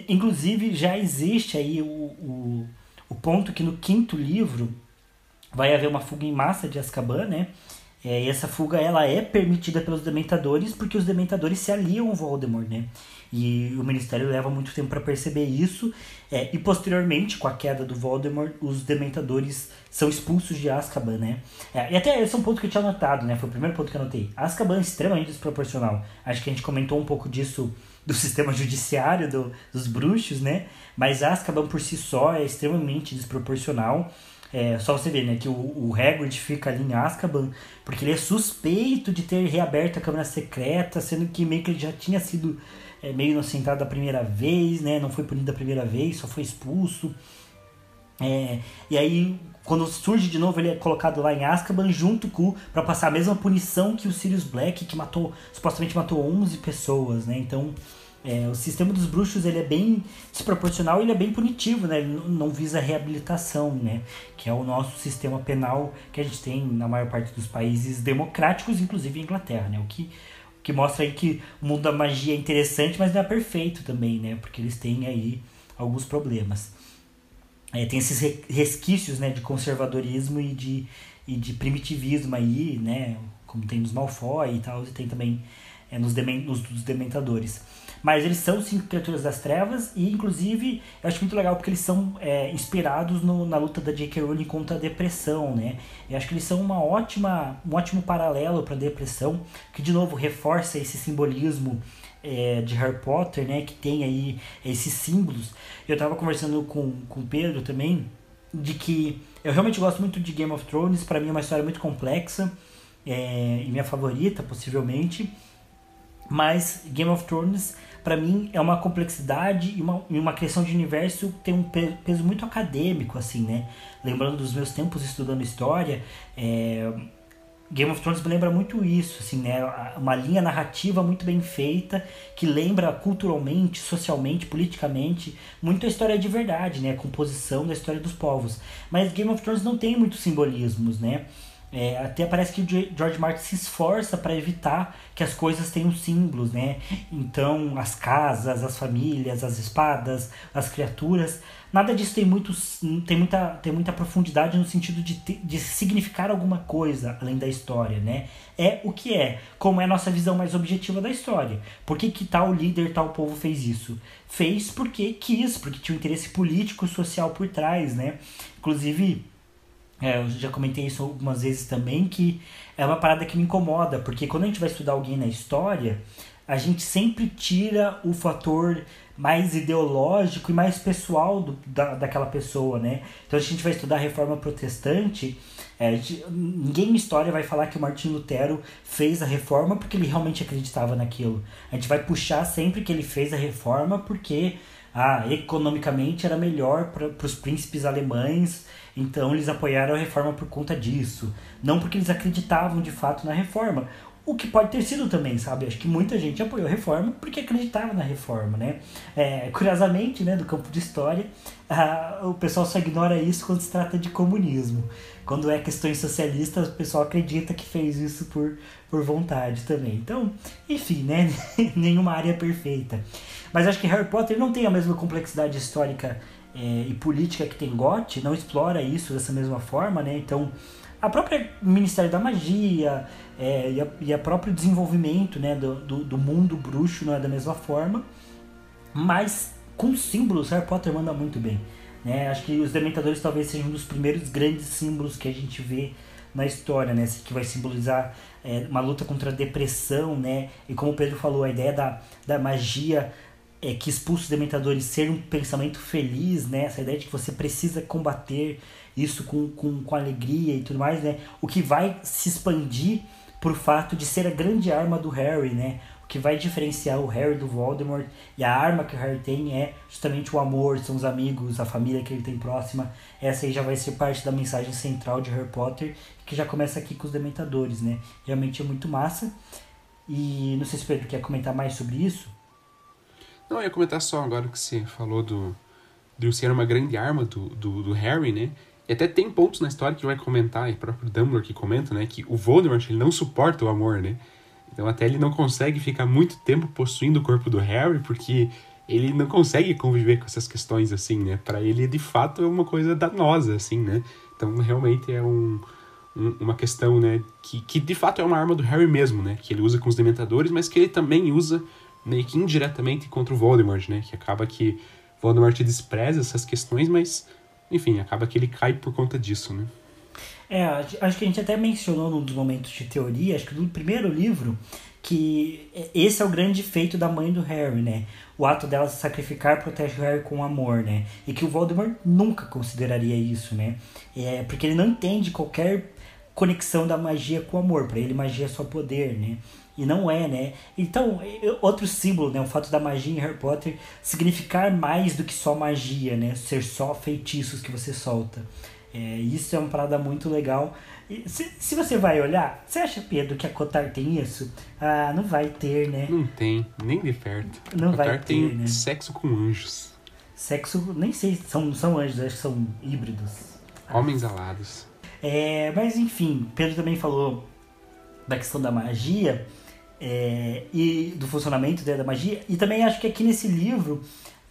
Inclusive, já existe aí o, o, o ponto que no quinto livro vai haver uma fuga em massa de Azkaban, né? É, e essa fuga ela é permitida pelos Dementadores porque os Dementadores se aliam ao Voldemort, né? E o Ministério leva muito tempo para perceber isso. É, e posteriormente, com a queda do Voldemort, os Dementadores são expulsos de Azkaban, né? É, e até esse é um ponto que eu tinha anotado, né? Foi o primeiro ponto que eu anotei. Azkaban é extremamente desproporcional. Acho que a gente comentou um pouco disso do sistema judiciário do, dos bruxos, né? Mas Azkaban por si só é extremamente desproporcional. É, só você ver, né, que o, o Hagrid fica ali em Azkaban porque ele é suspeito de ter reaberto a Câmara Secreta, sendo que meio que ele já tinha sido é, meio inocentado da primeira vez, né, não foi punido da primeira vez, só foi expulso. É, e aí, quando surge de novo, ele é colocado lá em Azkaban junto com para passar a mesma punição que o Sirius Black, que matou supostamente matou 11 pessoas, né? Então, é, o sistema dos bruxos ele é bem desproporcional ele é bem punitivo, né? Ele não visa reabilitação, né? Que é o nosso sistema penal que a gente tem na maior parte dos países democráticos, inclusive a Inglaterra, né? O que, o que mostra aí que o mundo da magia é interessante, mas não é perfeito também, né? Porque eles têm aí alguns problemas. É, tem esses resquícios, né? De conservadorismo e de, e de primitivismo aí, né? Como tem nos Malfoy e tal, e tem também é, nos, demen nos dos Dementadores. Mas eles são cinco criaturas das trevas e, inclusive, eu acho muito legal porque eles são é, inspirados no, na luta da J.K. Rowling contra a depressão, né? Eu acho que eles são uma ótima, um ótimo paralelo para a depressão, que, de novo, reforça esse simbolismo é, de Harry Potter, né? Que tem aí esses símbolos. Eu estava conversando com, com o Pedro também, de que eu realmente gosto muito de Game of Thrones, para mim é uma história muito complexa, é, e minha favorita, possivelmente. Mas Game of Thrones para mim é uma complexidade e uma, uma criação de universo que tem um peso muito acadêmico, assim, né? Lembrando dos meus tempos estudando história, é, Game of Thrones me lembra muito isso, assim, né? Uma linha narrativa muito bem feita, que lembra culturalmente, socialmente, politicamente, muito a história de verdade, né? A composição da história dos povos. Mas Game of Thrones não tem muitos simbolismos, né? É, até parece que o George Martin se esforça para evitar que as coisas tenham símbolos, né? Então, as casas, as famílias, as espadas, as criaturas, nada disso tem, muito, tem, muita, tem muita profundidade no sentido de, de significar alguma coisa além da história, né? É o que é, como é a nossa visão mais objetiva da história. Por que, que tal líder, tal povo fez isso? Fez porque quis, porque tinha um interesse político, social por trás, né? Inclusive é, eu já comentei isso algumas vezes também, que é uma parada que me incomoda, porque quando a gente vai estudar alguém na história, a gente sempre tira o fator mais ideológico e mais pessoal do, da, daquela pessoa, né? Então, a gente vai estudar a reforma protestante, é, gente, ninguém em história vai falar que o Martin Lutero fez a reforma porque ele realmente acreditava naquilo. A gente vai puxar sempre que ele fez a reforma porque ah, economicamente era melhor para os príncipes alemães então eles apoiaram a reforma por conta disso. Não porque eles acreditavam de fato na reforma. O que pode ter sido também, sabe? Acho que muita gente apoiou a reforma porque acreditava na reforma, né? É, curiosamente, né, do campo de história, o pessoal só ignora isso quando se trata de comunismo. Quando é questões socialistas, o pessoal acredita que fez isso por, por vontade também. Então, enfim, né? Nenhuma área perfeita. Mas acho que Harry Potter não tem a mesma complexidade histórica é, e política que tem GOT não explora isso dessa mesma forma, né? Então, a própria Ministério da Magia é, e, a, e a próprio desenvolvimento né, do, do, do, mundo bruxo não é da mesma forma, mas com símbolos Harry Potter manda muito bem. Né? Acho que os Dementadores talvez sejam um dos primeiros grandes símbolos que a gente vê na história, né? Que vai simbolizar é, uma luta contra a depressão, né? E como o Pedro falou, a ideia da, da magia é, que expulsa os dementadores ser um pensamento feliz, né? Essa ideia de que você precisa combater isso com, com, com alegria e tudo mais, né? O que vai se expandir por fato de ser a grande arma do Harry, né? O que vai diferenciar o Harry do Voldemort e a arma que o Harry tem é justamente o amor, são os amigos, a família que ele tem próxima. Essa aí já vai ser parte da mensagem central de Harry Potter, que já começa aqui com os Dementadores, né? Realmente é muito massa. E não sei se o Pedro quer comentar mais sobre isso.
Não, eu ia comentar só agora que você falou do, do ser uma grande arma do, do, do, Harry, né? E até tem pontos na história que vai comentar, e o próprio Dumbledore que comenta, né? Que o Voldemort ele não suporta o amor, né? Então até ele não consegue ficar muito tempo possuindo o corpo do Harry, porque ele não consegue conviver com essas questões assim, né? Para ele, de fato, é uma coisa danosa, assim, né? Então realmente é um, um, uma questão, né? Que, que de fato é uma arma do Harry mesmo, né? Que ele usa com os Dementadores, mas que ele também usa meio que indiretamente contra o Voldemort, né? Que acaba que Voldemort despreza essas questões, mas, enfim, acaba que ele cai por conta disso, né?
É, acho que a gente até mencionou num dos momentos de teoria, acho que no primeiro livro, que esse é o grande feito da mãe do Harry, né? O ato dela se sacrificar protege o Harry com amor, né? E que o Voldemort nunca consideraria isso, né? É, porque ele não entende qualquer conexão da magia com o amor. Para ele, magia é só poder, né? E não é, né? Então, outro símbolo, né? O fato da magia em Harry Potter significar mais do que só magia, né? Ser só feitiços que você solta. É, isso é uma parada muito legal. E se, se você vai olhar, você acha, Pedro, que a Cotar tem isso? Ah, não vai ter, né?
Não tem, nem de perto.
Não
a
vai
Cotar
ter,
tem
né?
sexo com anjos.
Sexo, nem sei, são, são anjos, acho que são híbridos.
Homens alados.
É, mas enfim, Pedro também falou da questão da magia é, e do funcionamento da magia. E também acho que aqui nesse livro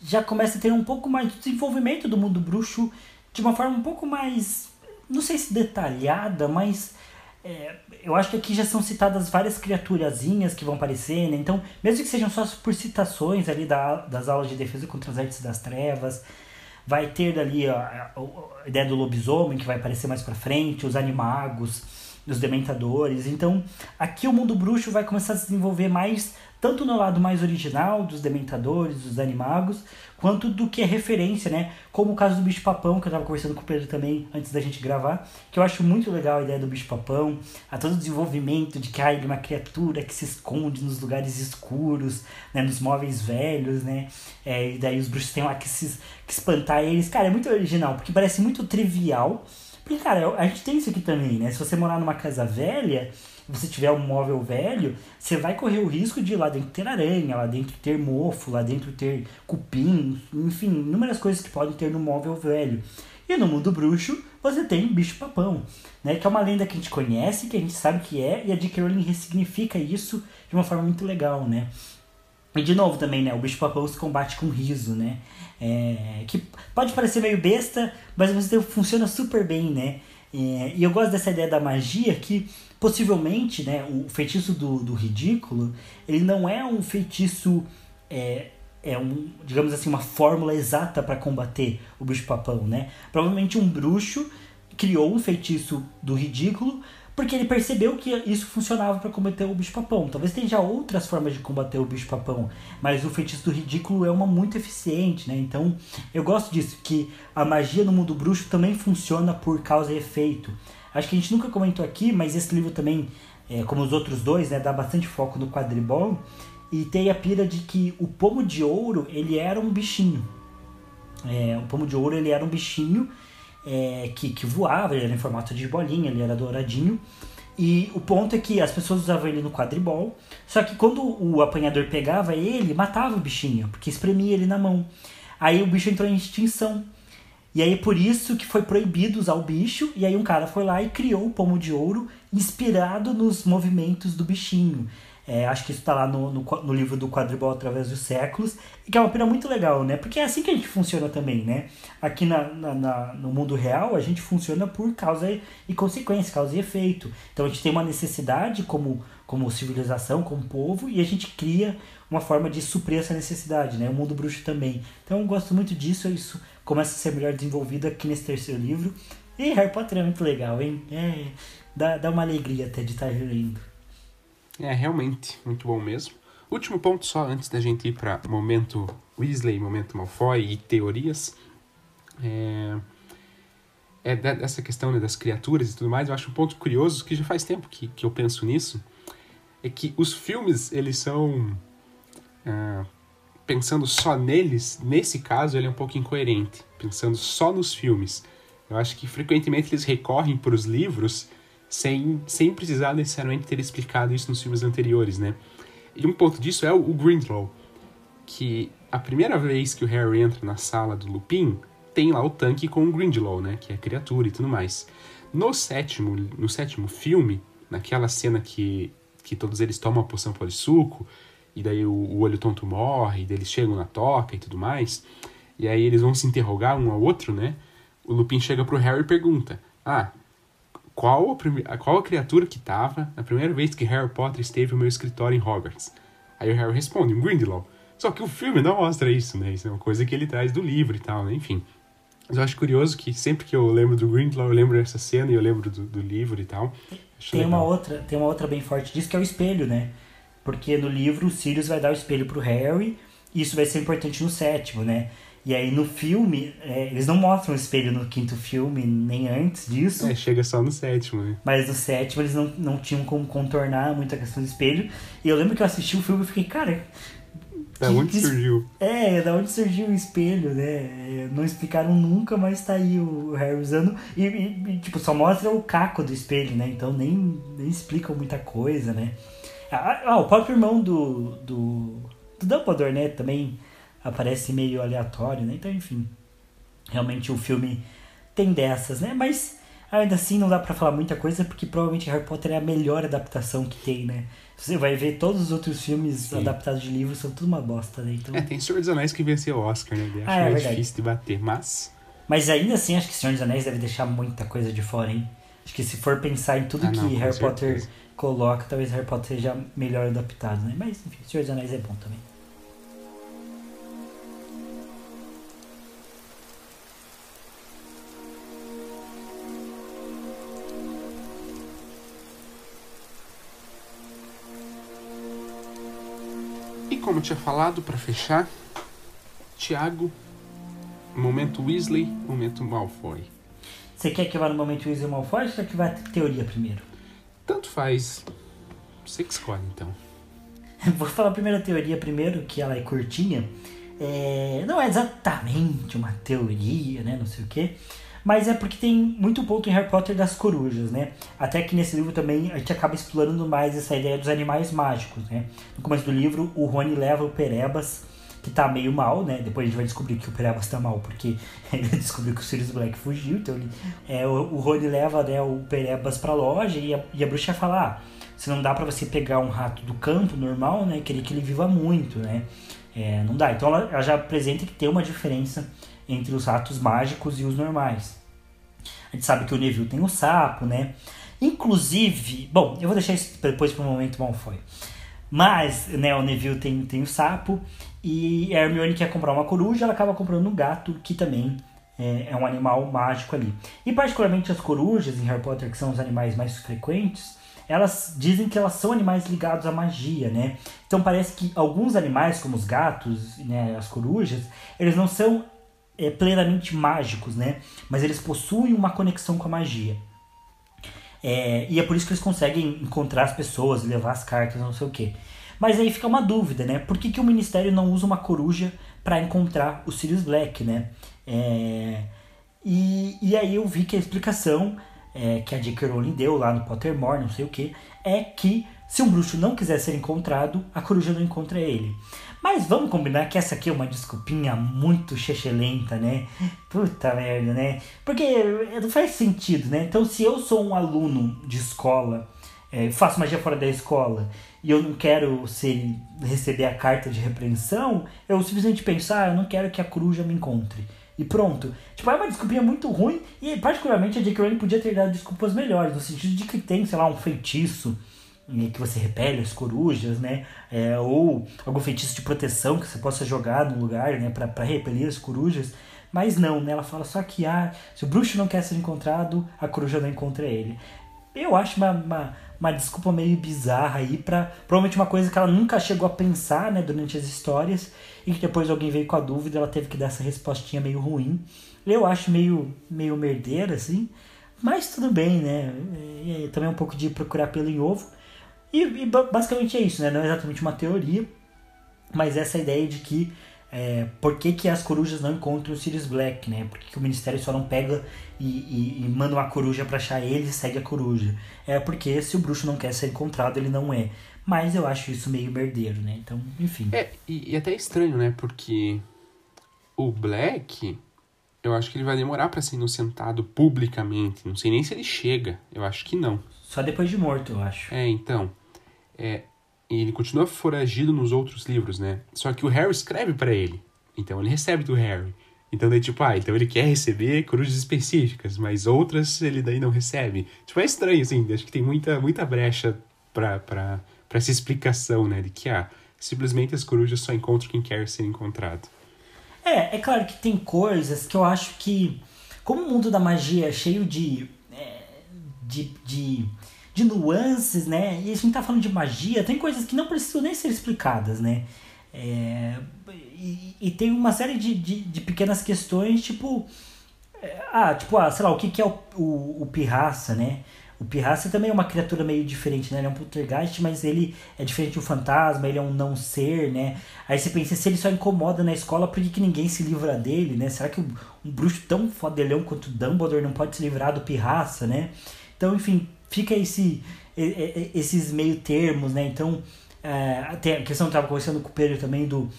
já começa a ter um pouco mais de desenvolvimento do mundo bruxo de uma forma um pouco mais, não sei se detalhada, mas é, eu acho que aqui já são citadas várias criaturazinhas que vão aparecer, né? Então, mesmo que sejam só por citações ali da, das aulas de defesa contra as artes das trevas, vai ter ali a, a, a ideia do lobisomem que vai aparecer mais para frente, os animagos dos dementadores. Então, aqui o mundo bruxo vai começar a se desenvolver mais tanto no lado mais original dos dementadores, dos animagos, quanto do que é referência, né? Como o caso do bicho papão, que eu estava conversando com o Pedro também antes da gente gravar, que eu acho muito legal a ideia do bicho papão, a todo o desenvolvimento de que há uma criatura que se esconde nos lugares escuros, né? Nos móveis velhos, né? É, e daí os bruxos têm lá que, se, que espantar eles. Cara, é muito original, porque parece muito trivial, Porque, cara, a gente tem isso aqui também, né? Se você morar numa casa velha, você tiver um móvel velho, você vai correr o risco de lá dentro ter aranha, lá dentro ter mofo, lá dentro ter cupim, enfim, inúmeras coisas que podem ter no móvel velho. E no mundo bruxo, você tem bicho-papão, né? Que é uma lenda que a gente conhece, que a gente sabe que é, e a J.K. Rowling ressignifica isso de uma forma muito legal, né? E de novo também, né? O bicho-papão se combate com riso, né? É, que pode parecer meio besta, mas você funciona super bem, né? É, e eu gosto dessa ideia da magia que possivelmente, né, o feitiço do, do ridículo, ele não é um feitiço é, é um, digamos assim, uma fórmula exata para combater o bicho-papão, né? Provavelmente um bruxo criou um feitiço do ridículo porque ele percebeu que isso funcionava para combater o bicho-papão. Talvez tenha outras formas de combater o bicho-papão, mas o feitiço do ridículo é uma muito eficiente, né? Então, eu gosto disso, que a magia no mundo bruxo também funciona por causa e efeito. Acho que a gente nunca comentou aqui, mas esse livro também, é, como os outros dois, né, dá bastante foco no quadribol. E tem a pira de que o pomo de ouro, ele era um bichinho. É, o pomo de ouro, ele era um bichinho é, que, que voava, ele era em formato de bolinha, ele era douradinho. E o ponto é que as pessoas usavam ele no quadribol, só que quando o apanhador pegava ele, matava o bichinho, porque espremia ele na mão. Aí o bicho entrou em extinção. E aí por isso que foi proibido usar o bicho, e aí um cara foi lá e criou o pomo de ouro inspirado nos movimentos do bichinho. É, acho que isso está lá no, no, no, livro do Quadribol através dos séculos, e que é uma pira muito legal, né? Porque é assim que a gente funciona também, né? Aqui na, na, na, no mundo real, a gente funciona por causa e consequência, causa e efeito. Então a gente tem uma necessidade como, como civilização, como povo, e a gente cria uma forma de suprir essa necessidade, né? O mundo bruxo também. Então eu gosto muito disso, isso começa a ser melhor desenvolvido aqui nesse terceiro livro. E Harry Potter é muito legal, hein? É, dá, dá uma alegria até de estar lendo.
É, realmente, muito bom mesmo. Último ponto só antes da gente ir para momento Weasley, momento Malfoy e teorias. É, é dessa questão né, das criaturas e tudo mais, eu acho um ponto curioso, que já faz tempo que, que eu penso nisso, é que os filmes, eles são... Ah, pensando só neles, nesse caso ele é um pouco incoerente, pensando só nos filmes. Eu acho que frequentemente eles recorrem para os livros sem, sem precisar necessariamente ter explicado isso nos filmes anteriores, né? E um ponto disso é o, o que a primeira vez que o Harry entra na sala do Lupin, tem lá o tanque com o Grindlaw, né? Que é a criatura e tudo mais. No sétimo, no sétimo filme, naquela cena que, que todos eles tomam a poção polissuco, e daí o, o olho tonto morre, e daí eles chegam na toca e tudo mais, e aí eles vão se interrogar um ao outro, né? O Lupin chega pro Harry e pergunta: Ah, qual a, prime... qual a criatura que estava na primeira vez que Harry Potter esteve no meu escritório em Hogwarts? Aí o Harry responde, um Grindelwald. Só que o filme não mostra isso, né? Isso é uma coisa que ele traz do livro e tal, né? Enfim. Mas eu acho curioso que sempre que eu lembro do Grindelwald, eu lembro dessa cena e eu lembro do, do livro e tal.
Acho tem uma outra, tem uma outra bem forte disso que é o espelho, né? Porque no livro o Sirius vai dar o espelho pro Harry e isso vai ser importante no sétimo, né? E aí no filme, é, eles não mostram o espelho no quinto filme, nem antes disso.
É, chega só no sétimo, né?
Mas no sétimo eles não, não tinham como contornar muito a questão do espelho. E eu lembro que eu assisti o filme e fiquei, cara.
Da que, onde que, surgiu?
É, da onde surgiu o espelho, né? Não explicaram nunca, mas tá aí o Harry usando. E, e, e tipo, só mostra o caco do espelho, né? Então nem, nem explicam muita coisa, né? Ah, ah o próprio irmão do, do, do Dumbledore, né? Também aparece meio aleatório, né? Então, enfim, realmente o filme tem dessas, né? Mas ainda assim não dá para falar muita coisa porque provavelmente Harry Potter é a melhor adaptação que tem, né? Você vai ver todos os outros filmes Sim. adaptados de livros são tudo uma bosta, né? Então...
É, tem Senhor dos Anéis que venceu o Oscar, né? Acho ah, é, difícil de bater, mas...
Mas ainda assim, acho que Senhor dos Anéis deve deixar muita coisa de fora, hein? Acho que se for pensar em tudo ah, que não, Harry certeza. Potter coloca, talvez Harry Potter seja melhor adaptado, né? Mas, enfim, Senhor dos Anéis é bom também.
Como tinha falado, para fechar, Tiago, momento Weasley, momento Malfoy.
Você quer que vá no momento Weasley Malfoy ou você quer que vá teoria primeiro?
Tanto faz. Você que escolhe, então.
Vou falar a primeira teoria primeiro, que ela é curtinha. É, não é exatamente uma teoria, né? Não sei o quê. Mas é porque tem muito ponto em Harry Potter das corujas, né? Até que nesse livro também a gente acaba explorando mais essa ideia dos animais mágicos, né? No começo do livro, o Rony leva o Perebas, que tá meio mal, né? Depois a gente vai descobrir que o Perebas tá mal, porque ele descobriu que o Sirius Black fugiu, então ele, é, o, Rony leva né, o Perebas pra loja e a, e a bruxa fala, ah, se não dá para você pegar um rato do campo normal, né? Querer que ele viva muito, né? É, não dá. Então ela, ela já apresenta que tem uma diferença entre os ratos mágicos e os normais. A gente sabe que o Neville tem o sapo, né? Inclusive, bom, eu vou deixar isso depois para o momento foi. Mas, né, o Neville tem, tem o sapo e a Hermione quer comprar uma coruja, ela acaba comprando um gato, que também é, é um animal mágico ali. E particularmente as corujas em Harry Potter, que são os animais mais frequentes, elas dizem que elas são animais ligados à magia, né? Então parece que alguns animais, como os gatos, né, as corujas, eles não são é, plenamente mágicos, né? Mas eles possuem uma conexão com a magia. É, e é por isso que eles conseguem encontrar as pessoas, levar as cartas, não sei o quê. Mas aí fica uma dúvida, né? Por que, que o Ministério não usa uma coruja para encontrar o Sirius Black, né? É, e, e aí eu vi que a explicação é, que a J.K. Rowling deu lá no Pottermore, não sei o que, é que se um bruxo não quiser ser encontrado, a coruja não encontra ele. Mas vamos combinar que essa aqui é uma desculpinha muito chechelenta, né? Puta merda, né? Porque não faz sentido, né? Então, se eu sou um aluno de escola, é, faço magia fora da escola, e eu não quero ser, receber a carta de repreensão, eu simplesmente pensar, ah, eu não quero que a coruja me encontre. E pronto. Tipo, é uma desculpinha muito ruim. E particularmente a J.K. Rowling podia ter dado desculpas melhores, no sentido de que tem, sei lá, um feitiço que você repele as corujas, né? É, ou algum feitiço de proteção que você possa jogar no lugar, né? Pra repelir as corujas. Mas não, né? Ela fala só que ah, se o bruxo não quer ser encontrado, a coruja não encontra ele. Eu acho uma, uma, uma desculpa meio bizarra aí pra provavelmente uma coisa que ela nunca chegou a pensar, né? Durante as histórias e que depois alguém veio com a dúvida, ela teve que dar essa respostinha meio ruim. Eu acho meio, meio merdeira, assim, mas tudo bem, né? É, é, também um pouco de procurar pelo em ovo. E, e, basicamente é isso, né? Não é exatamente uma teoria, mas essa ideia de que é, por que, que as corujas não encontram o Sirius Black, né? Por que, que o Ministério só não pega e, e, e manda uma coruja para achar ele e segue a coruja? É porque se o bruxo não quer ser encontrado, ele não é. Mas eu acho isso meio merdeiro, né? Então, enfim.
É, e, e até estranho, né? Porque o Black, eu acho que ele vai demorar para ser inocentado publicamente. Não sei nem se ele chega. Eu acho que não.
Só depois de morto, eu acho.
É, então. É, ele continua foragido nos outros livros, né? Só que o Harry escreve para ele. Então ele recebe do Harry. Então daí, tipo, ah, então ele quer receber corujas específicas, mas outras ele daí não recebe. Tipo, é estranho, assim, acho que tem muita, muita brecha pra, pra, para essa explicação, né, de que ah, simplesmente as corujas só encontram quem quer ser encontrado.
É, é claro que tem coisas que eu acho que, como o mundo da magia é cheio de, é, de, de, de nuances, né, e a gente tá falando de magia, tem coisas que não precisam nem ser explicadas, né, é, e, e, tem uma série de, de, de pequenas questões, tipo, é, ah, tipo, ah, sei lá, o que, que é o, o, o pirraça, né? O Pirraça também é uma criatura meio diferente, né? Ele é um poltergeist, mas ele é diferente de um fantasma, ele é um não ser, né? Aí você pensa, se ele só incomoda na escola, por que, que ninguém se livra dele, né? Será que um, um bruxo tão fodelhão quanto Dumbledore não pode se livrar do Pirraça, né? Então, enfim, fica esse, esses meio termos, né? Então, é, tem a questão que eu estava conversando com o Pedro também do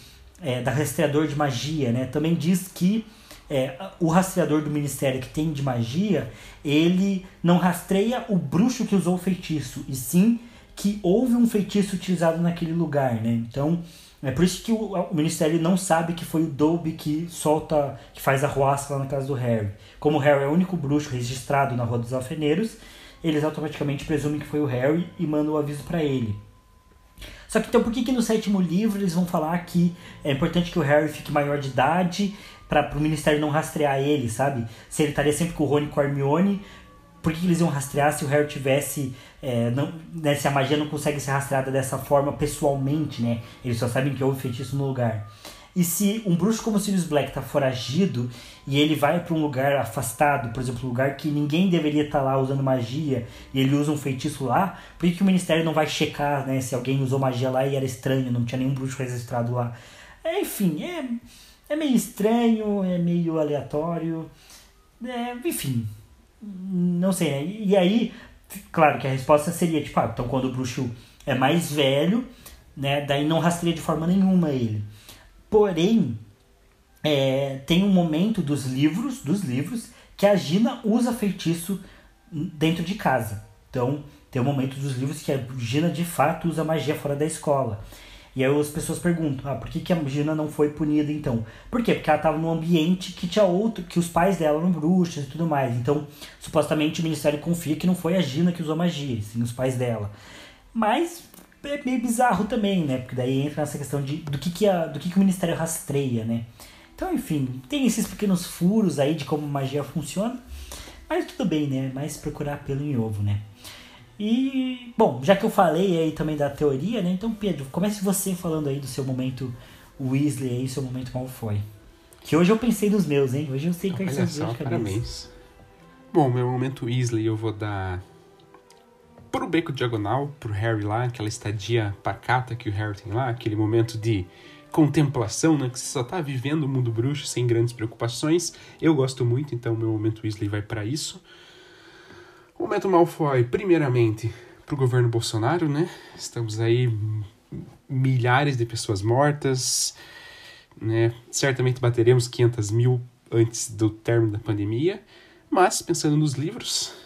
é, da rastreador de magia, né? Também diz que é, o rastreador do ministério que tem de magia, ele não rastreia o bruxo que usou o feitiço, e sim que houve um feitiço utilizado naquele lugar, né? Então, é por isso que o, o ministério não sabe que foi o Dobby que solta, que faz a ruasca lá na casa do Harry. Como o Harry é o único bruxo registrado na Rua dos Alfeneiros, eles automaticamente presumem que foi o Harry e mandam o aviso para ele. Só que então por que, que no sétimo livro eles vão falar que é importante que o Harry fique maior de idade para o ministério não rastrear ele, sabe? Se ele estaria sempre com o Rony e com a Hermione, por que, que eles iam rastrear se o Harry tivesse. É, não, né, se a magia não consegue ser rastreada dessa forma pessoalmente, né? Eles só sabem que houve feitiço no lugar. E se um bruxo como Sirius Black tá foragido e ele vai para um lugar afastado, por exemplo, um lugar que ninguém deveria estar tá lá usando magia, e ele usa um feitiço lá, por que, que o ministério não vai checar, né, se alguém usou magia lá e era estranho, não tinha nenhum bruxo registrado lá? É, enfim, é é meio estranho, é meio aleatório. É, enfim, não sei, né? E aí, claro que a resposta seria, tipo, ah, então quando o bruxo é mais velho, né, daí não rastreia de forma nenhuma ele. Porém, é, tem um momento dos livros, dos livros, que a Gina usa feitiço dentro de casa. Então, tem um momento dos livros que a Gina de fato usa magia fora da escola. E aí as pessoas perguntam, ah, por que, que a Gina não foi punida então? Por quê? Porque ela estava num ambiente que tinha outro, que os pais dela eram bruxas e tudo mais. Então, supostamente o Ministério confia que não foi a Gina que usou magia, sim os pais dela. Mas é meio bizarro também, né? Porque daí entra nessa questão de do que, que, a, do que, que o Ministério rastreia, né? Então, enfim, tem esses pequenos furos aí de como magia funciona. Mas tudo bem, né? Mais procurar pelo em ovo, né? E, bom, já que eu falei aí também da teoria, né? Então, Pedro, comece você falando aí do seu momento Weasley aí, seu momento mal foi. Que hoje eu pensei nos meus, hein? Hoje eu sei quais são os meus
Parabéns. Bom, meu momento Weasley eu vou dar pro beco diagonal, pro Harry lá, aquela estadia pacata que o Harry tem lá, aquele momento de contemplação, né, que você só tá vivendo o mundo bruxo sem grandes preocupações. Eu gosto muito, então meu momento Weasley vai para isso. O momento Malfoy, primeiramente, para o governo Bolsonaro, né? Estamos aí milhares de pessoas mortas, né? Certamente bateremos 500 mil antes do término da pandemia, mas pensando nos livros,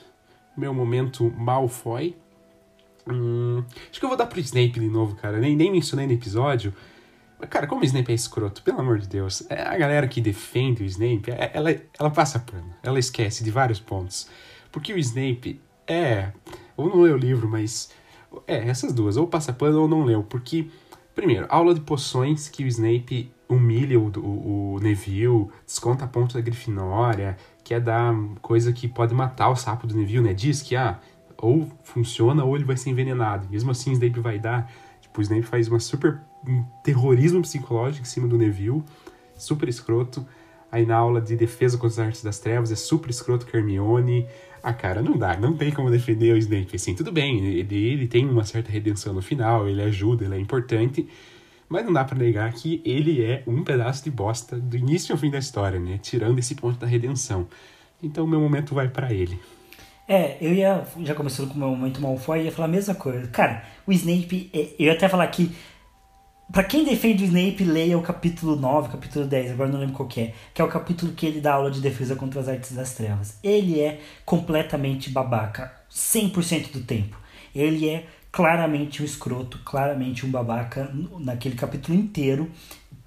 meu momento Malfoy, hum, acho que eu vou dar pro Snape de novo, cara. Nem, nem mencionei no episódio, Cara, como o Snape é escroto, pelo amor de Deus. É a galera que defende o Snape, é, ela, ela passa pano. Ela esquece de vários pontos. Porque o Snape é. Ou não leu o livro, mas. É, essas duas. Ou passa pano ou não leu. Porque, primeiro, aula de poções que o Snape humilha o, o, o Neville, desconta a ponto da Grifinória, quer dar coisa que pode matar o sapo do Neville, né? Diz que, ah, ou funciona ou ele vai ser envenenado. Mesmo assim, Snape vai dar. Tipo, o Snape faz uma super um terrorismo psicológico em cima do Neville, super escroto. Aí na aula de defesa contra as artes das trevas é super escroto com Hermione. Ah, cara, não dá, não tem como defender o Snape. Assim, tudo bem, ele, ele tem uma certa redenção no final, ele ajuda, ele é importante, mas não dá para negar que ele é um pedaço de bosta do início ao fim da história, né? Tirando esse ponto da redenção. Então, meu momento vai para ele.
É, eu ia, já começando com o meu momento Malfoy, ia falar a mesma coisa. Cara, o Snape, é, eu ia até falar que Pra quem defende o Snape, leia o capítulo 9, capítulo 10, agora não lembro qual que é, que é o capítulo que ele dá aula de defesa contra as artes das trevas. Ele é completamente babaca, 100% do tempo. Ele é claramente um escroto, claramente um babaca naquele capítulo inteiro,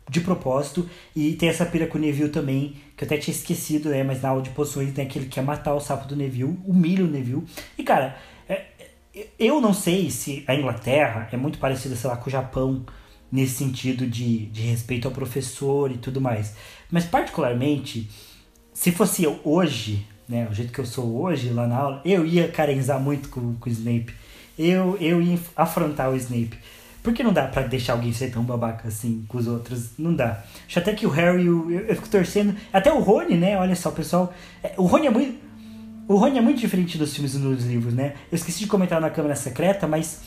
de propósito. E tem essa pira com o Neville também, que eu até tinha esquecido, né? Mas na aula de poções aquele que quer matar o sapo do Neville, humilha o Neville. E cara, é, é, eu não sei se a Inglaterra é muito parecida, sei lá, com o Japão nesse sentido de, de respeito ao professor e tudo mais. Mas, particularmente, se fosse eu hoje, né, o jeito que eu sou hoje lá na aula, eu ia carinzar muito com, com o Snape. Eu, eu ia afrontar o Snape. Porque não dá para deixar alguém ser tão babaca assim com os outros. Não dá. Acho até que o Harry, eu, eu fico torcendo. Até o Rony, né? Olha só, pessoal. É, o Rony é muito. O Rony é muito diferente dos filmes e dos livros, né? Eu esqueci de comentar na Câmara Secreta, mas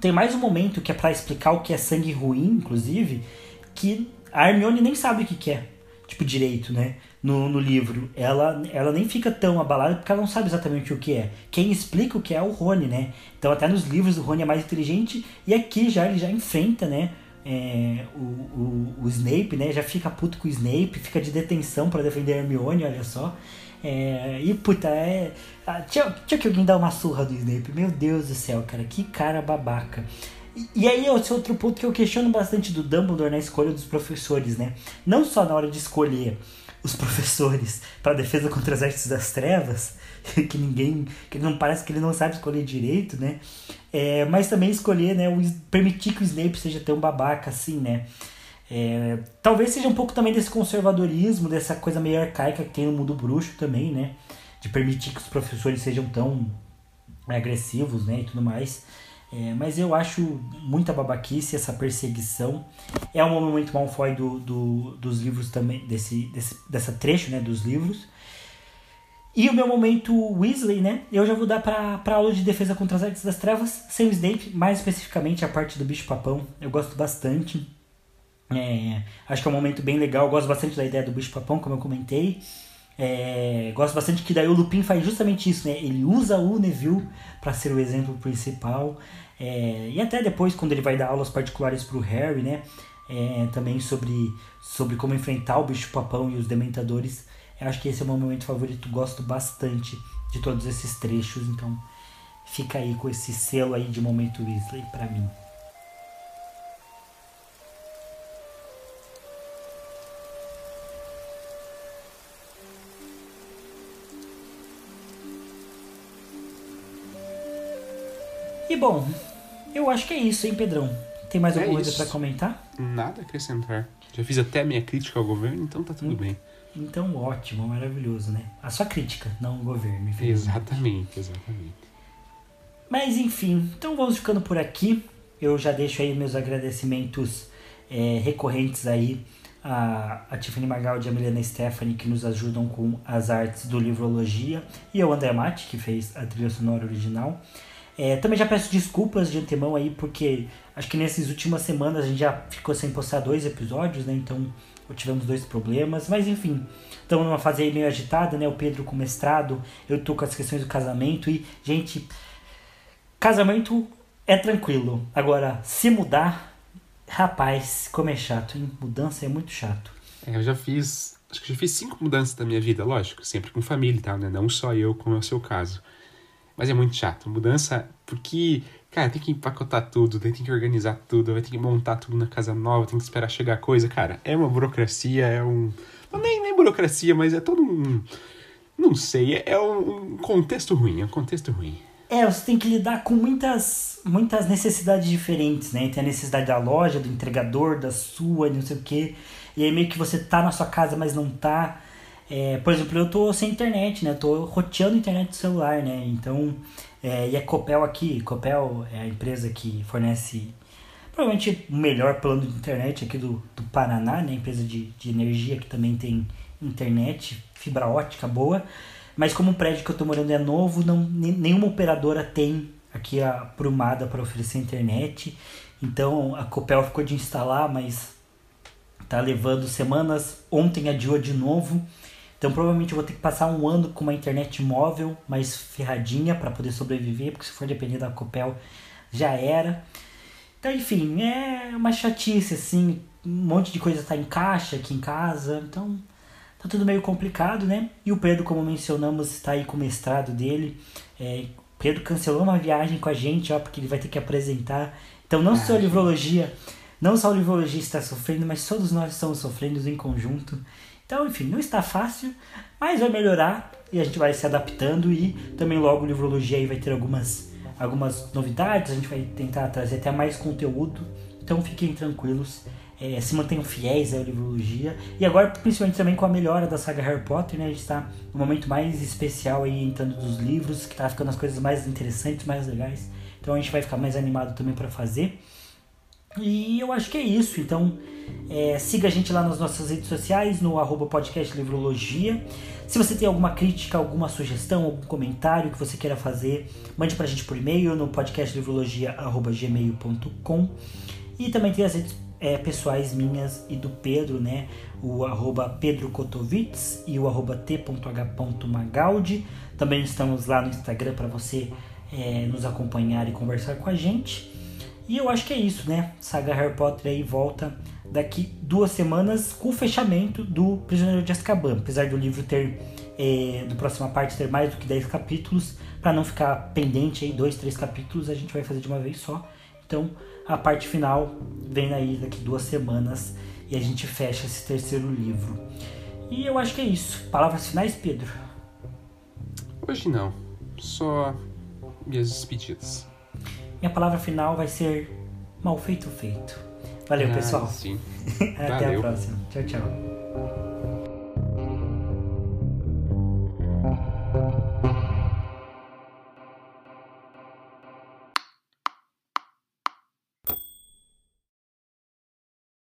tem mais um momento que é para explicar o que é sangue ruim, inclusive, que a Hermione nem sabe o que é, tipo, direito, né? No, no livro. Ela, ela nem fica tão abalada porque ela não sabe exatamente o que é. Quem explica o que é é o Rony, né? Então, até nos livros, o Rony é mais inteligente e aqui já ele já enfrenta, né? É, o, o, o Snape, né? Já fica puto com o Snape, fica de detenção para defender a Hermione, olha só. É, e puta, é. Ah, tinha, tinha que alguém dar uma surra do Snape. Meu Deus do céu, cara, que cara babaca. E, aí, esse outro ponto que eu questiono bastante do Dumbledore na escolha dos professores, né? Não só na hora de escolher os professores para defesa contra as artes das trevas, que ninguém, que não parece que ele não sabe escolher direito, né? É, mas também escolher, né, o, permitir que o Snape seja tão babaca assim, né? É, talvez seja um pouco também desse conservadorismo, dessa coisa meio arcaica que tem no mundo bruxo também, né? De permitir que os professores sejam tão agressivos, né? E tudo mais. É, mas eu acho muita babaquice essa perseguição. É um momento Malfoy do, do, dos livros também, desse, desse, dessa trecho, né? Dos livros. E o meu momento Weasley, né? Eu já vou dar pra, pra aula de defesa contra as artes das trevas, sem o Snape, mais especificamente a parte do bicho papão. Eu gosto bastante. É, acho que é um momento bem legal. Eu gosto bastante da ideia do bicho papão, como eu comentei. É, gosto bastante que daí o Lupin faz justamente isso, né? Ele usa o Neville para ser o exemplo principal. É, e até depois, quando ele vai dar aulas particulares para o Harry, né? É, também sobre, sobre como enfrentar o bicho-papão e os dementadores. Eu acho que esse é o meu momento favorito. Gosto bastante de todos esses trechos. Então, fica aí com esse selo aí de momento Weasley para mim. E bom, eu acho que é isso, hein, Pedrão? Tem mais
É
alguma coisa para comentar?
Nada a acrescentar. Já fiz até a minha crítica ao governo, então tá
Hum.
tudo bem.
Então, ótimo, maravilhoso, né? A sua crítica, não o governo.
Exatamente, exatamente.
Mas enfim, então vamos ficando por aqui. Eu já deixo aí meus agradecimentos é, recorrentes aí a, a Tiffany Magaldi e a Milena Stephanie que nos ajudam com as artes do Livrologia e ao André Matti que fez a trilha sonora original. É, também já peço desculpas de antemão aí porque acho que nessas últimas semanas a gente já ficou sem postar dois episódios, né? Então tivemos dois problemas, mas enfim, estamos numa fase aí meio agitada, né? O Pedro com mestrado, eu tô com as questões do casamento e, gente, Casamento é tranquilo. Agora, se mudar, rapaz, como é chato, hein? Mudança é muito chato.
É, eu já fiz. Acho que já fiz cinco mudanças da minha vida, lógico, sempre com família e tal, né? Não só eu, como é o seu caso. Mas é muito chato. Mudança, porque, cara, tem que empacotar tudo, tem que organizar tudo, vai ter que montar tudo na casa nova, tem que esperar chegar coisa. Cara, é uma burocracia, é um. Não, nem, nem burocracia, mas é todo um. Não sei, é, é um, um contexto ruim, é um contexto ruim.
É, você tem que lidar com muitas, muitas necessidades diferentes, né? Tem a necessidade da loja, do entregador, da sua, de não sei o quê. E aí meio que você tá na sua casa, mas não tá. É, por exemplo, eu tô sem internet, né? Tô roteando internet do celular, né? Então, é, e a Copel aqui, Copel é a empresa que fornece provavelmente o melhor plano de internet aqui do, do Paraná, né? Empresa de, de energia que também tem internet, fibra ótica boa. Mas como o prédio que eu tô morando é novo, não, nenhuma operadora tem aqui a Prumada para oferecer internet. Então a Copel ficou de instalar, mas tá levando semanas. Ontem adiou de novo. Então provavelmente eu vou ter que passar um ano com uma internet móvel mais ferradinha para poder sobreviver, porque se for depender da Copel já era. Então, enfim, é uma chatice, assim. Um monte de coisa tá em caixa aqui em casa. Então, tá tudo meio complicado, né? E o Pedro, como mencionamos, está aí com o mestrado dele. É, Pedro cancelou uma viagem com a gente, ó, porque ele vai ter que apresentar. Então, não só a livrologia, não só a livrologia está sofrendo, mas todos nós estamos sofrendo em conjunto. Então, enfim, não está fácil, mas vai melhorar e a gente vai se adaptando e também logo a livrologia aí vai ter algumas algumas novidades, a gente vai tentar trazer até mais conteúdo. Então fiquem tranquilos, é, se mantenham fiéis à livrologia. E agora, principalmente também com a melhora da saga Harry Potter, né? A gente está no momento mais especial aí entrando dos livros, que tá ficando as coisas mais interessantes, mais legais. Então a gente vai ficar mais animado também para fazer. E eu acho que é isso. Então, é, siga a gente lá nas nossas redes sociais, no arroba podcast Livrologia. Se você tem alguma crítica, alguma sugestão, algum comentário que você queira fazer, mande pra gente por e-mail no podcastlivrologia.gmail.com E também tem as redes é, pessoais minhas e do Pedro, né? O arroba Pedro Kotovitz e o arroba t.h.magaldi. Também estamos lá no Instagram para você é, nos acompanhar e conversar com a gente. E eu acho que é isso, né? Saga Harry Potter aí volta daqui duas semanas com o fechamento do Prisioneiro de Azkaban. Apesar do livro ter, é, do próxima parte, ter mais do que 10 capítulos, para não ficar pendente aí, dois, três capítulos, a gente vai fazer de uma vez só. Então, a parte final vem aí daqui duas semanas e a gente fecha esse terceiro livro. E eu acho que é isso. Palavras finais, Pedro?
Hoje não. Só minhas despedidas.
Minha palavra final vai ser mal feito feito. Valeu,
Ah,
pessoal.
Sim.
Até a
Valeu.
próxima. Tchau, tchau.